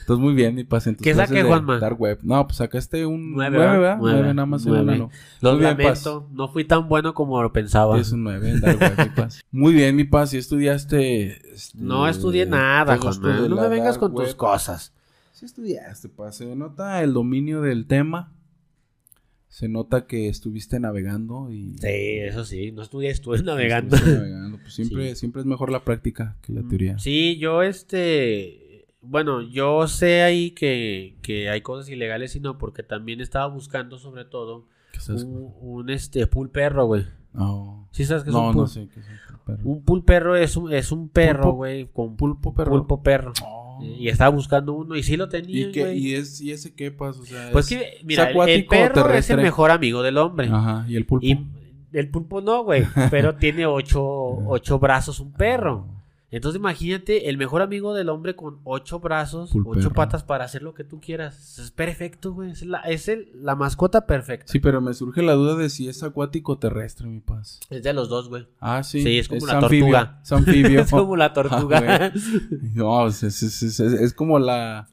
Entonces muy bien, mi tus ¿Qué saqué, Juanma? Dark web. No, pues sacaste un Nueve, 9, ¿verdad? ¿verdad? Nueve. 9 nada más en Nueve. una, no. Lo Muy bien, Paz. lamento, no fui tan bueno como lo pensaba. Es un 9 en Dark Web, mi paz. Muy bien, mi paz. Y estudiaste. este, No estudié nada, Juanma. No me vengas dark con tus web. cosas. Sí estudiaste, paz. Se nota el dominio del tema. Se nota que estuviste navegando y. Sí, eso sí, no estudié, estuve navegando. Estuviste navegando. Pues siempre, Sí. siempre es mejor la práctica que la teoría. Sí, yo este, bueno, yo sé ahí que, que hay cosas ilegales y no, porque también estaba buscando sobre todo un, un, este pool perro, güey. No, ¿Sí sabes qué es no, un no pool? sé qué es un perro. Un pool perro es un, es un perro, güey, con pulpo perro. pulpo perro. Oh. Y estaba buscando uno y sí lo tenía, ¿Y, qué, güey. y, es, ¿Y ese qué pasa? O sea, Pues es- que, mira, el- el perro es el mejor amigo del hombre. Ajá, y el pulpo. Y el pulpo no, güey, pero tiene ocho, ocho brazos un perro. Entonces imagínate el mejor amigo del hombre con ocho brazos, Pulperro. ocho patas para hacer lo que tú quieras. Es perfecto, güey. Es, la, es el- la mascota perfecta. Sí, pero me surge la duda de si es acuático o terrestre, mi paz. Es de los dos, güey. Ah, sí. Sí, es como la anfibio, tortuga. Es anfibio. es como la tortuga. Ah, No, es, es- es- es- es como la,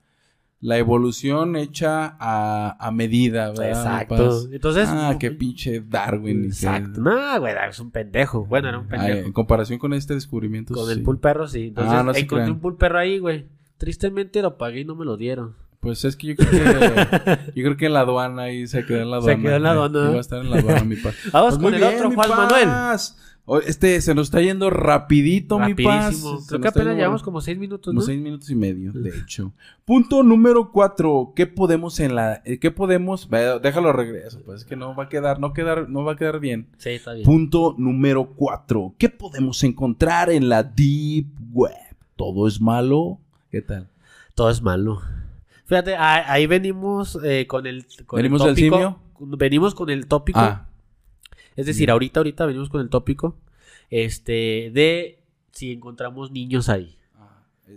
la evolución hecha a, a medida, ¿verdad? Exacto. Entonces. ah, qué pinche Darwin. Exacto. No, güey, es un pendejo. Bueno, era un Ay, pendejo. en comparación con este descubrimiento. Con sí. el pool perro, sí. Entonces Ah, no se encontré crean. un pool perro ahí, güey. Tristemente lo pagué y no me lo dieron. Pues es que yo creo que, yo creo que en la aduana ahí se quedó en la Se aduana. quedó en la eh, aduana. Iba a estar en la aduana, mi paz. Vamos Pues con el bien, otro, Juan paz. Manuel. O- Este se nos está yendo rapidito, mi paz. Rapidísimo. Creo que apenas llevamos como seis minutos, Como ¿no? seis minutos y medio, de hecho. Punto número cuatro. ¿Qué podemos en la... eh, ¿Qué podemos... Déjalo regreso, pues es que no va a quedar, no quedar, no va a quedar bien. Sí, está bien. Punto número cuatro. ¿Qué podemos encontrar en la Deep Web? ¿Todo es malo? ¿Qué tal? Todo es malo. Fíjate, ahí, ahí venimos eh, con el con el ¿Venimos del tópico. simio? Venimos con el tópico. Ah, es decir, ahorita, ahorita venimos con el tópico. Este, de si encontramos niños ahí.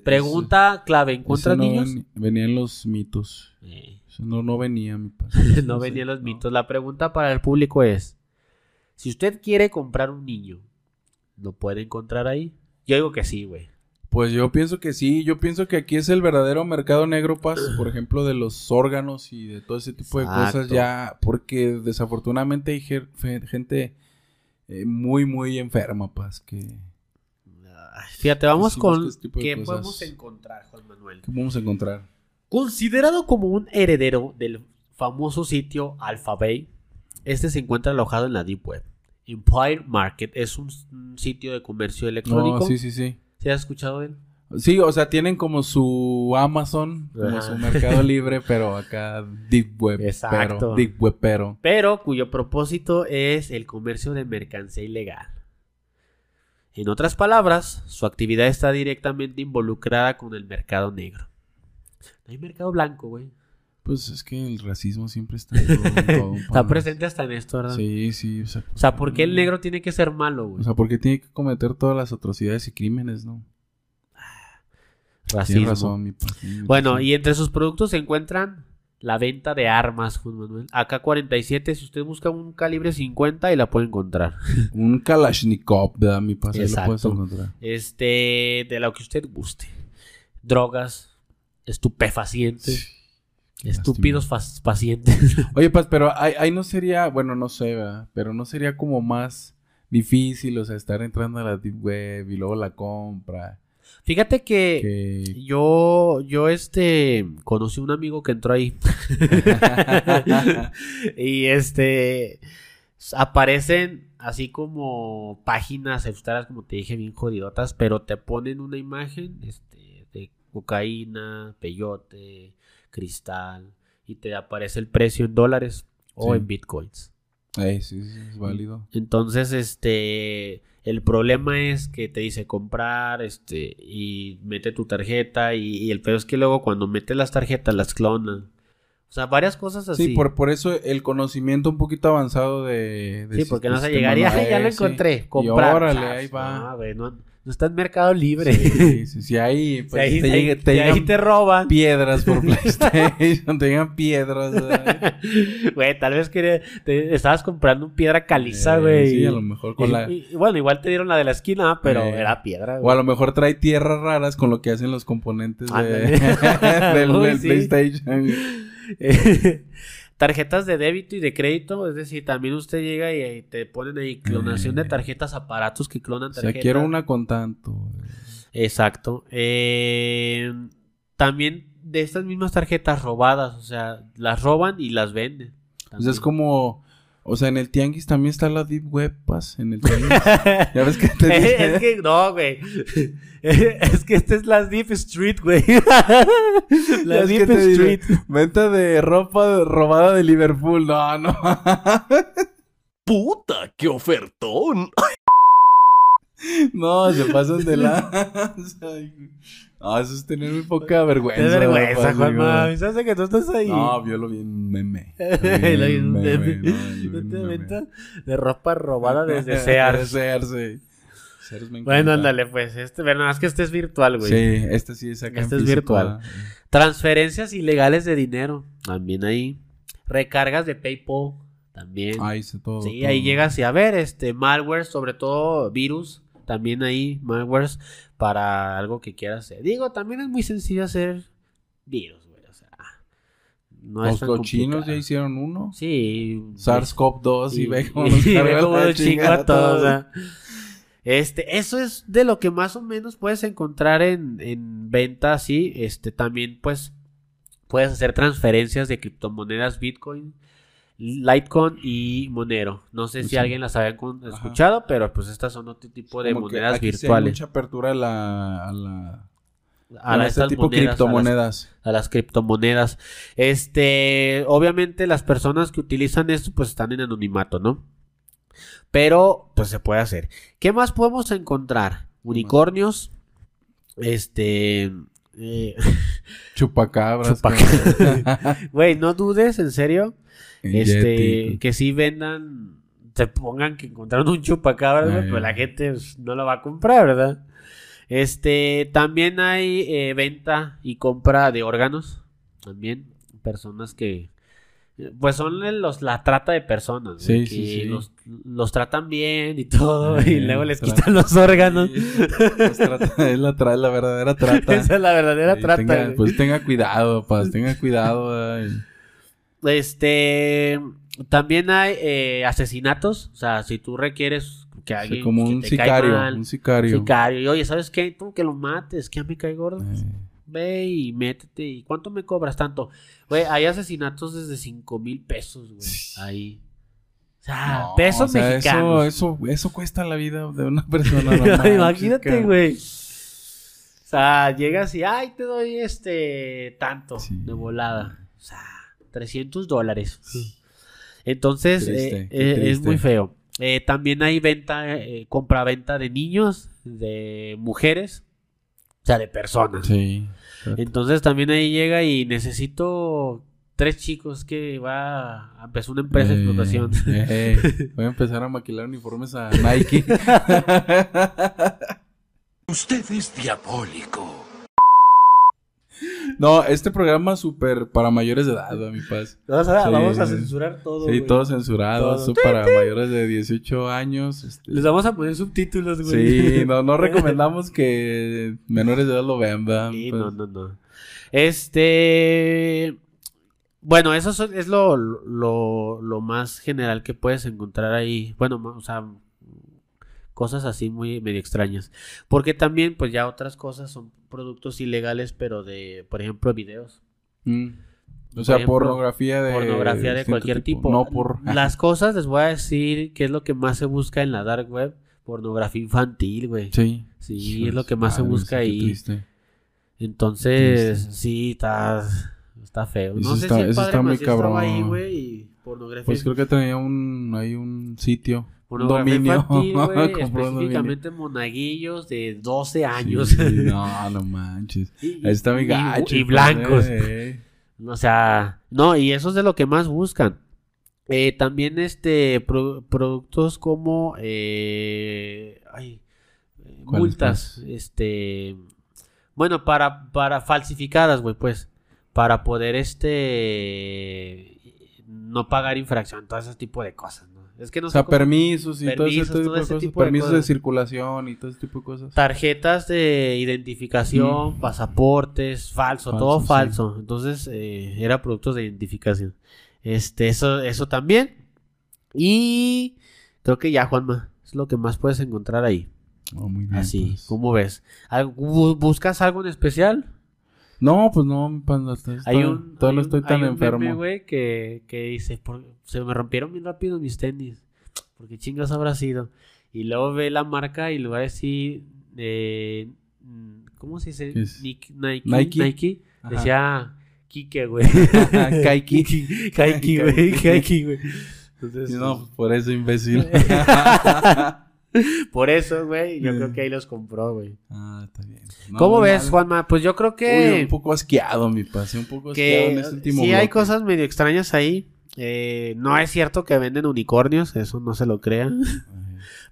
Pregunta clave, ¿encuentras no niños? ven- venían los mitos. Eh, no, no venía, mi padre. no venían los no. mitos. La pregunta para el público es, si usted quiere comprar un niño, ¿lo puede encontrar ahí? Yo digo que sí, güey. Pues yo pienso que sí, yo pienso que aquí es el verdadero mercado negro, Paz, por ejemplo, de los órganos y de todo ese tipo de cosas ya, porque desafortunadamente hay gente eh, muy, muy enferma, Paz, que, Fíjate, vamos con de qué cosas. podemos encontrar, Juan Manuel. vamos a encontrar. Considerado como un heredero del famoso sitio Alphabay, este se encuentra alojado en la Deep Web. Empire Market es un, un sitio de comercio electrónico. No, sí, sí, sí. ¿Se has escuchado de él? Sí, o sea, tienen como su Amazon, como Ajá. su Mercado Libre, pero acá Deep Web. Exacto. Pero, deep Web, pero. Pero cuyo propósito es el comercio de mercancía ilegal. En otras palabras, su actividad está directamente involucrada con el mercado negro. No hay mercado blanco, güey. Pues es que el racismo siempre está en todo, en todo, Está presente hasta en esto, ¿verdad? Sí, sí. O sea, O sea, ¿por qué el negro tiene que ser malo, güey? O sea, porque tiene que cometer todas las atrocidades y crímenes, ¿no? Racismo. razón, mi pa, tienes Bueno, razón. y entre sus productos se encuentran la venta de armas, Juan Manuel. AK-47, si usted busca un calibre 50 y la puede encontrar. Un Kalashnikov, ¿verdad? Mi pa, ahí lo puedes encontrar. Este, de lo que usted guste. Drogas, estupefacientes, Qué estúpidos pacientes. Oye, Paz, pero ahí, ahí no sería, bueno, no sé, ¿verdad? Pero no sería como más difícil, o sea, estar entrando a la deep web y luego la compra. Fíjate que Que... yo, yo este, conocí un amigo que entró ahí. y este, aparecen así como páginas ilustradas, como te dije, bien jodidotas, pero te ponen una imagen este, de cocaína, peyote, cristal, y te aparece el precio en dólares o Sí. en bitcoins. Ey, sí, sí, es válido. Entonces, este, el problema es que te dice comprar, este, y mete tu tarjeta, y, y el peor es que luego cuando metes las tarjetas las clonan. O sea, varias cosas así. Sí, por, por eso el conocimiento un poquito avanzado de... de Sí, porque no se llegaría, no "Ay, ya lo encontré, comprar. Y órale, O sea, ahí va. No, güey, no, está en Mercado Libre. Sí, sí, sí, ahí, Si pues, ahí, te, ahí- te te roban. piedras por PlayStation, te llegan piedras. Güey, tal vez que te estabas comprando un piedra caliza, Eh, güey. sí, a lo mejor con y- la- y- bueno, igual te dieron la de la esquina, pero Eh, era piedra, O a lo mejor trae tierras raras con lo que hacen los componentes de, del, Uy, del sí. PlayStation. Tarjetas de débito y de crédito, es decir, también usted llega y, te ponen ahí clonación de Eh. tarjetas, aparatos que clonan O sea, tarjetas. quiero una con tanto. Exacto. Eh, también de estas mismas tarjetas robadas, o sea, las roban y las venden. Sea, es como... O sea, en el Tianguis también está la Deep Web, pas, en el Tianguis. ya ves que te dice... es que no, güey. es que esta es la Deep Street, güey. la es Deep Street. Venta de ropa robada de Liverpool. No, no. ¡Puta, qué ofertón! no, se pasan de la... No, eso es tener muy poca vergüenza. Es vergüenza, pas, Juan digo. Mami. ¿Sabes que tú estás ahí? No, yo lo vi en meme. Lo vi en meme, no, yo vi ¿No en te de ropa robada desde De Sears? Sí. Sears Bueno, ándale, pues. Este, pero nada más que este es virtual, güey. Sí, este sí es acá Este es virtual. Transferencias ilegales de dinero. También ahí. Recargas de PayPal. También. Ahí se todo. sí, ahí llegas y a ver, este, malware, sobre todo virus. También ahí, malwares, para algo que quieras hacer. Digo, también es muy sencillo hacer virus, güey. O sea, no Los cochinos ya hicieron uno. Sí. SARS-CoV-2 y, ve cómo y ve cómo la nos chinga chingada todo, todo. o sea. Este, eso es de lo que más o menos puedes encontrar en, en venta así. Este, también, pues, puedes hacer transferencias de criptomonedas Bitcoin, Litecoin y Monero. No sé si alguien las había escuchado, pero pues estas son otro tipo de Como que monedas aquí sí hay virtuales. mucha apertura a la... A, la, a, a la- este tipo monedas, a las- criptomonedas. a las criptomonedas. Este, obviamente las personas que utilizan esto pues están en anonimato, ¿no? Pero pues se puede hacer. ¿Qué más podemos encontrar? Unicornios, este, eh, Chupacabras. Güey, no dudes, en serio, el este, Yeti. que si vendan, te pongan que encontraron un chupacabras, güey, Eh. pues la gente pues, no lo va a comprar, ¿verdad? Este, también hay eh, venta y compra de órganos. También, personas que. Pues son los, la trata de personas. Sí, güey, sí, que sí. Los, los tratan bien y todo. y Eh, luego les quitan los órganos. Los trata- es la, tra- la verdadera trata. Esa es la verdadera Sí, trata. tenga- pues tenga cuidado, paz, tenga cuidado. ay. Este. También hay eh, asesinatos. O sea, si tú requieres que alguien. como que un te sicario, mal, un sicario. sicario. Y oye, ¿sabes qué? Tú que lo mates, que a mí cae gordo. Eh, Ve y métete. ¿Y cuánto me cobras tanto? Güey, hay asesinatos desde 5 mil pesos, güey. Ahí. O sea, no, pesos o sea, mexicanos. Eso, eso, eso cuesta la vida de una persona. Imagínate, güey. O sea, llegas y, ay, te doy este tanto Sí. de volada. O sea, 300 dólares. Entonces, Triste, eh, eh, es muy feo. Eh, también hay venta, eh, compra-venta de niños, de mujeres, o sea, de personas. Sí. Entonces también ahí llega y necesito tres chicos que va a empezar una empresa de Eh, explotación. eh, voy a empezar a maquilar uniformes a Nike. Usted es diabólico. No, este programa es súper para mayores de edad, a mi paz. Vamos a, Sí. vamos a censurar todo. Sí, güey. todo censurado. Todo. Para mayores de 18 años. este, Les vamos a poner subtítulos, güey. Sí, no, no recomendamos que menores de edad lo vean, ¿verdad? Sí, Pues, no, no, no. Este. Bueno, eso es lo, lo, lo más general que puedes encontrar ahí. Bueno, o sea, cosas así muy medio extrañas. Porque también, pues ya otras cosas son productos ilegales, pero de, por ejemplo, videos. mm. O sea, ejemplo, pornografía de... pornografía de distinto cualquier tipo. No por... Las cosas, les voy a decir qué es lo que más se busca en la dark web. Pornografía infantil, güey. Sí. Sí, es lo que más se busca ahí. triste. Entonces, Triste. sí, está, está feo. Eso No sé está- si el eso padre está muy estaba cabrón. ahí, güey, y pornografía. Pues creo que tenía un... Hay un sitio. Dominio. infantil, específicamente monaguillos de 12 años. Sí, no, no manches. Y- Ahí está mi gacho. Y blancos. eh. O sea, no, y eso es de lo que más buscan. Eh, también este pro- productos como eh, ay, eh, ¿Cuáles, multas, este bueno, para para falsificadas, güey, pues, para poder este no pagar infracción, todo ese tipo de cosas. Es que no O sea, permisos y todo ese Permisos, tipo de todo ese cosas. tipo de permisos de circulación y todo ese tipo de cosas. tarjetas de identificación, Mm. pasaportes, falso, Falso, todo sí. falso. Entonces, eh, era productos de identificación. Este, eso, eso también. Y creo que ya, Juanma, es lo que más puedes encontrar ahí. Oh, muy bien, Así, pues. ¿cómo ves? ¿Algo- bu- ¿Buscas algo en especial? No, pues no, panda, Hay está- un, todavía hay no un- estoy tan hay un enfermo. güey, que, que dice, "Por- se me rompieron bien rápido mis tenis. Porque chingas habrá sido. Y luego ve la marca y le va a decir, eh, ¿cómo se dice? Nike. Nike. Nike. Ajá. Decía Kike, güey. Kaiki. Kaiki, güey. Kaiki, güey. Entonces, no, pues, por eso, imbécil. por eso, güey, yo creo que ahí los compró, güey. ah, está bien. No, ¿Cómo ves, mal. Juanma? Pues yo creo Uy, que... un poco asqueado, mi pase, un poco asqueado en que este último sí hay cosas medio extrañas ahí. Eh, no es cierto que venden unicornios, eso no se lo crean.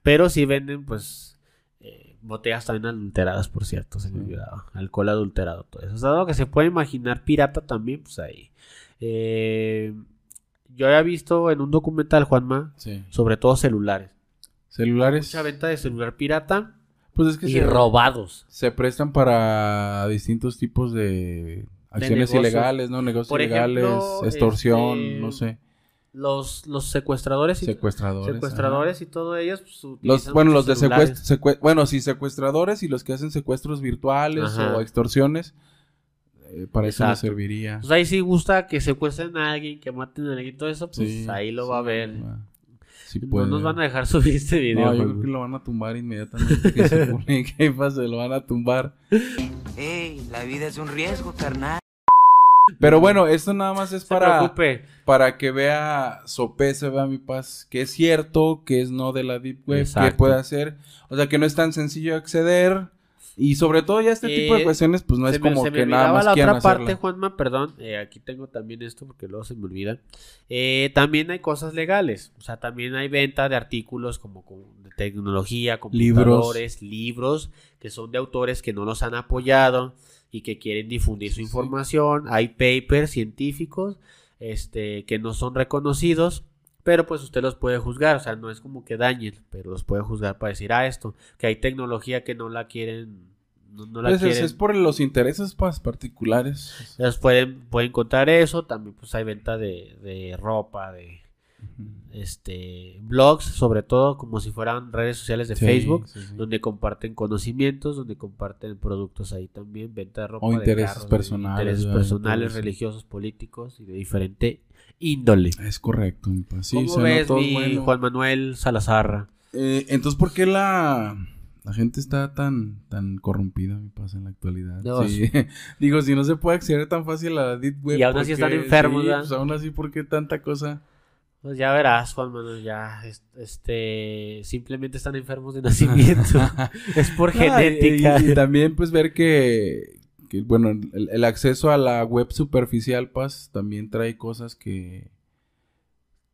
Pero sí venden, pues, eh, botellas también adulteradas, por cierto, se me olvidaba. Alcohol adulterado, todo eso. O sea, lo que se puede imaginar pirata también, pues ahí. Eh, yo había visto en un documental, Juanma, Sí. sobre todo celulares. Celulares. Mucha venta de celular pirata Pues es que y se, robados. se prestan para distintos tipos de acciones negocios. ilegales, ¿no? Negocios Por ilegales, ejemplo, extorsión, este, no sé, Los, los secuestradores y secuestradores. secuestradores y todo ellos pues, Los, bueno, los de secuestro, secue- bueno, sí, secuestradores y los que hacen secuestros virtuales Ajá. o extorsiones, eh, para eso les Exacto. serviría. Pues ahí sí gusta que secuestren a alguien, que maten a alguien, todo eso, pues Sí, ahí lo sí, va a ver. va. Sí no puede. nos van a dejar subir este video. No, yo creo que lo van a tumbar inmediatamente que se publique, ¿qué pasa? Lo van a tumbar. Ey, la vida es un riesgo, carnal. Pero bueno, esto nada más es No se para, preocupe. para que vea, sopese, vea mi paz, que es cierto, que es no de la Deep Web, que Exacto. puede hacer. O sea, que no es tan sencillo acceder. Y sobre todo ya este tipo de Eh, cuestiones, pues no es me- como que nada más la otra parte, hacerla. Juanma, perdón. eh, aquí tengo también esto porque luego se me olvida. Eh, también hay cosas legales. O sea, también hay venta de artículos como con- de tecnología, computadores, libros. que son de autores que no los han apoyado y que quieren difundir su información. Hay papers científicos este, que no son reconocidos. Pero pues usted los puede juzgar, o sea, no es como que dañen, pero los puede juzgar para decir, ah, esto, que hay tecnología que no la quieren, no, no la Pues es, quieren. es por los intereses pues, particulares. Pueden, pueden encontrar eso. También pues hay venta de, de ropa, de este blogs, sobre todo como si fueran redes sociales de Sí, Facebook, sí, sí. donde comparten conocimientos, donde comparten productos ahí también, venta de ropa, O de intereses carros, de personales, intereses personales, religiosos, políticos y de diferente índole. Es correcto. Sí, ¿Cómo ves, notó mi bueno. Juan Manuel Salazar? Eh, entonces, ¿por qué la, la gente está tan, tan corrompida, mi pasa, en la actualidad? No, Sí. Digo, si no se puede acceder tan fácil a la Deep Web. Y aún ¿por así están enfermos, Sí, ¿verdad? pues aún así, ¿por qué tanta cosa? Pues ya verás, Juan Manuel, ya es- este simplemente están enfermos de nacimiento. es por No, y- genética. Y, y también, pues, ver que, que, bueno, el, el acceso a la web superficial, pues, también trae cosas que,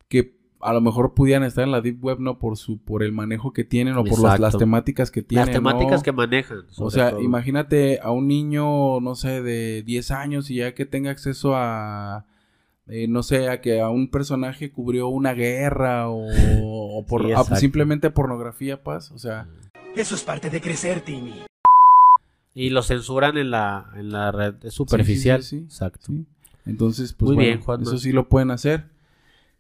que a lo mejor pudieran estar en la Deep Web, ¿no? Por su, por el manejo que tienen o por las, las temáticas que tienen, Las temáticas ¿no? que manejan. O sea, todo. imagínate a un niño, no sé, de 10 años y ya que tenga acceso a, eh, no sé, a que a un personaje cubrió una guerra o, o por, Sí, a- exacto. simplemente pornografía, pues, o sea, Eso es parte de crecer, Timmy. Y lo censuran en la, en la red superficial. sí, sí. Exacto. Entonces, pues Muy bueno, bien, Juanma. eso sí lo pueden hacer.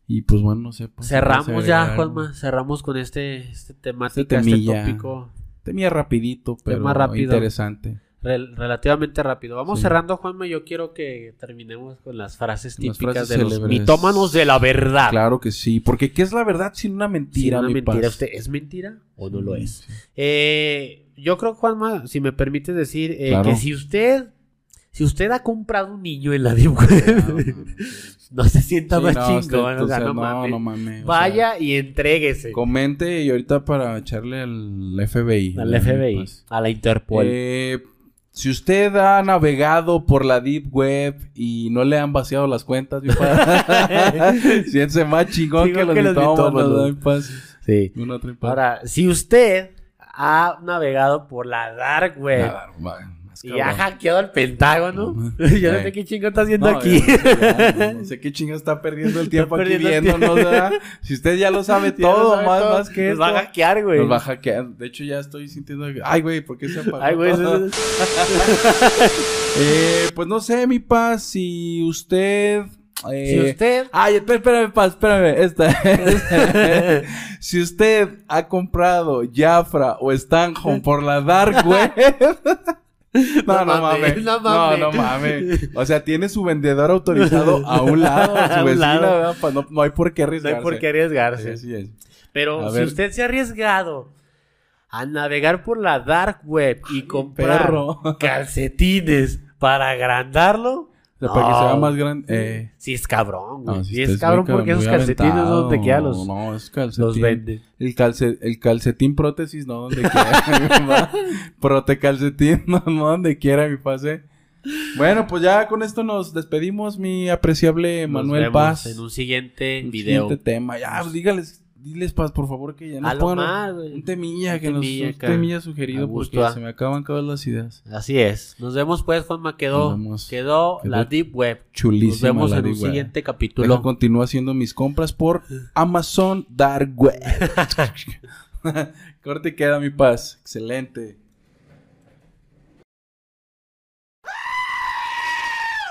Y pues bueno, no sé. pues, Cerramos ya. Juanma. Cerramos con este, este temática, Este este, tópico. Temía rapidito, pero Tema rápido. interesante. rel- relativamente rápido. Vamos Sí. cerrando, Juanma. Yo quiero que terminemos con las frases Con las típicas frases de los célebres. mitómanos de la verdad. Claro que sí, porque ¿qué es la verdad sin una mentira, una mi mentira, paz? ¿usted es mentira o no lo es? sí. Eh, yo creo, Juanma, si me permites decir, eh, Claro. que si usted, si usted ha comprado un niño en la Deep Web, no se sienta Sí, más no, chingón, usted, o sea, no, no, mames. no mames, o sea, Vaya y entréguese Comente y ahorita para echarle al FBI. al ¿verdad, FBI, pues? a la Interpol. Eh, si usted ha navegado por la Deep Web y no le han vaciado las cuentas, mi paz, siéntese más chingón que los mitómanos, sí. Ahora, si usted ha navegado por la Dark Web va, más y ha hackeado el Pentágono, No, yo no sé qué chingo está haciendo No, aquí. ya, ya, no, no sé qué chinga está perdiendo el tiempo aquí viéndonos, ¿verdad? Si usted ya lo sabe Ya lo todo, sabe más, todo. más que Nos va a esto, hackear, güey. Nos va a hackear. De hecho, ya estoy sintiendo. Ay, güey, ¿por qué se apagó? Ay, güey, eso- Eh, pues no sé, mi paz, si usted. Eh, Si usted Ay, espé- espérame, espérame. Esta. esta. si usted ha comprado Jafra o Stanhome por la Dark Web. No, No no, mames, mames. no No, mames. no. O sea, tiene su vendedor autorizado a un lado, a su vecina, lado. no, no hay por qué no arriesgarse. hay por qué arriesgarse. Sí, sí es. Pero A si ver. usted se ha arriesgado a navegar por la dark web y comprar calcetines para agrandarlo, Para que se vea No. más grande. Eh, sí es cabrón, güey. no, sí si es cabrón muy porque esos calcetines no aventado, donde quiera los, No, es calcetín. los venden. El, calce, el calcetín prótesis, no donde quiera. Prote calcetín, no, no donde quiera, mi pase. Bueno, pues ya con esto nos despedimos, mi apreciable Nos Manuel vemos Paz. en un siguiente Un video. siguiente tema. Ya, pues, dígales, diles, Paz, por favor, que ya lo pongan más, un temilla, Un que nos, temilla un sugerido porque ah. se me acaban todas las ideas. Así es. Nos vemos pues, Juanma. Quedó, quedó, Quedó la Deep Web. Chulísima Nos vemos en un Web. siguiente capítulo. continúo haciendo mis compras por Amazon Dark Web. Corte queda mi paz. Excelente.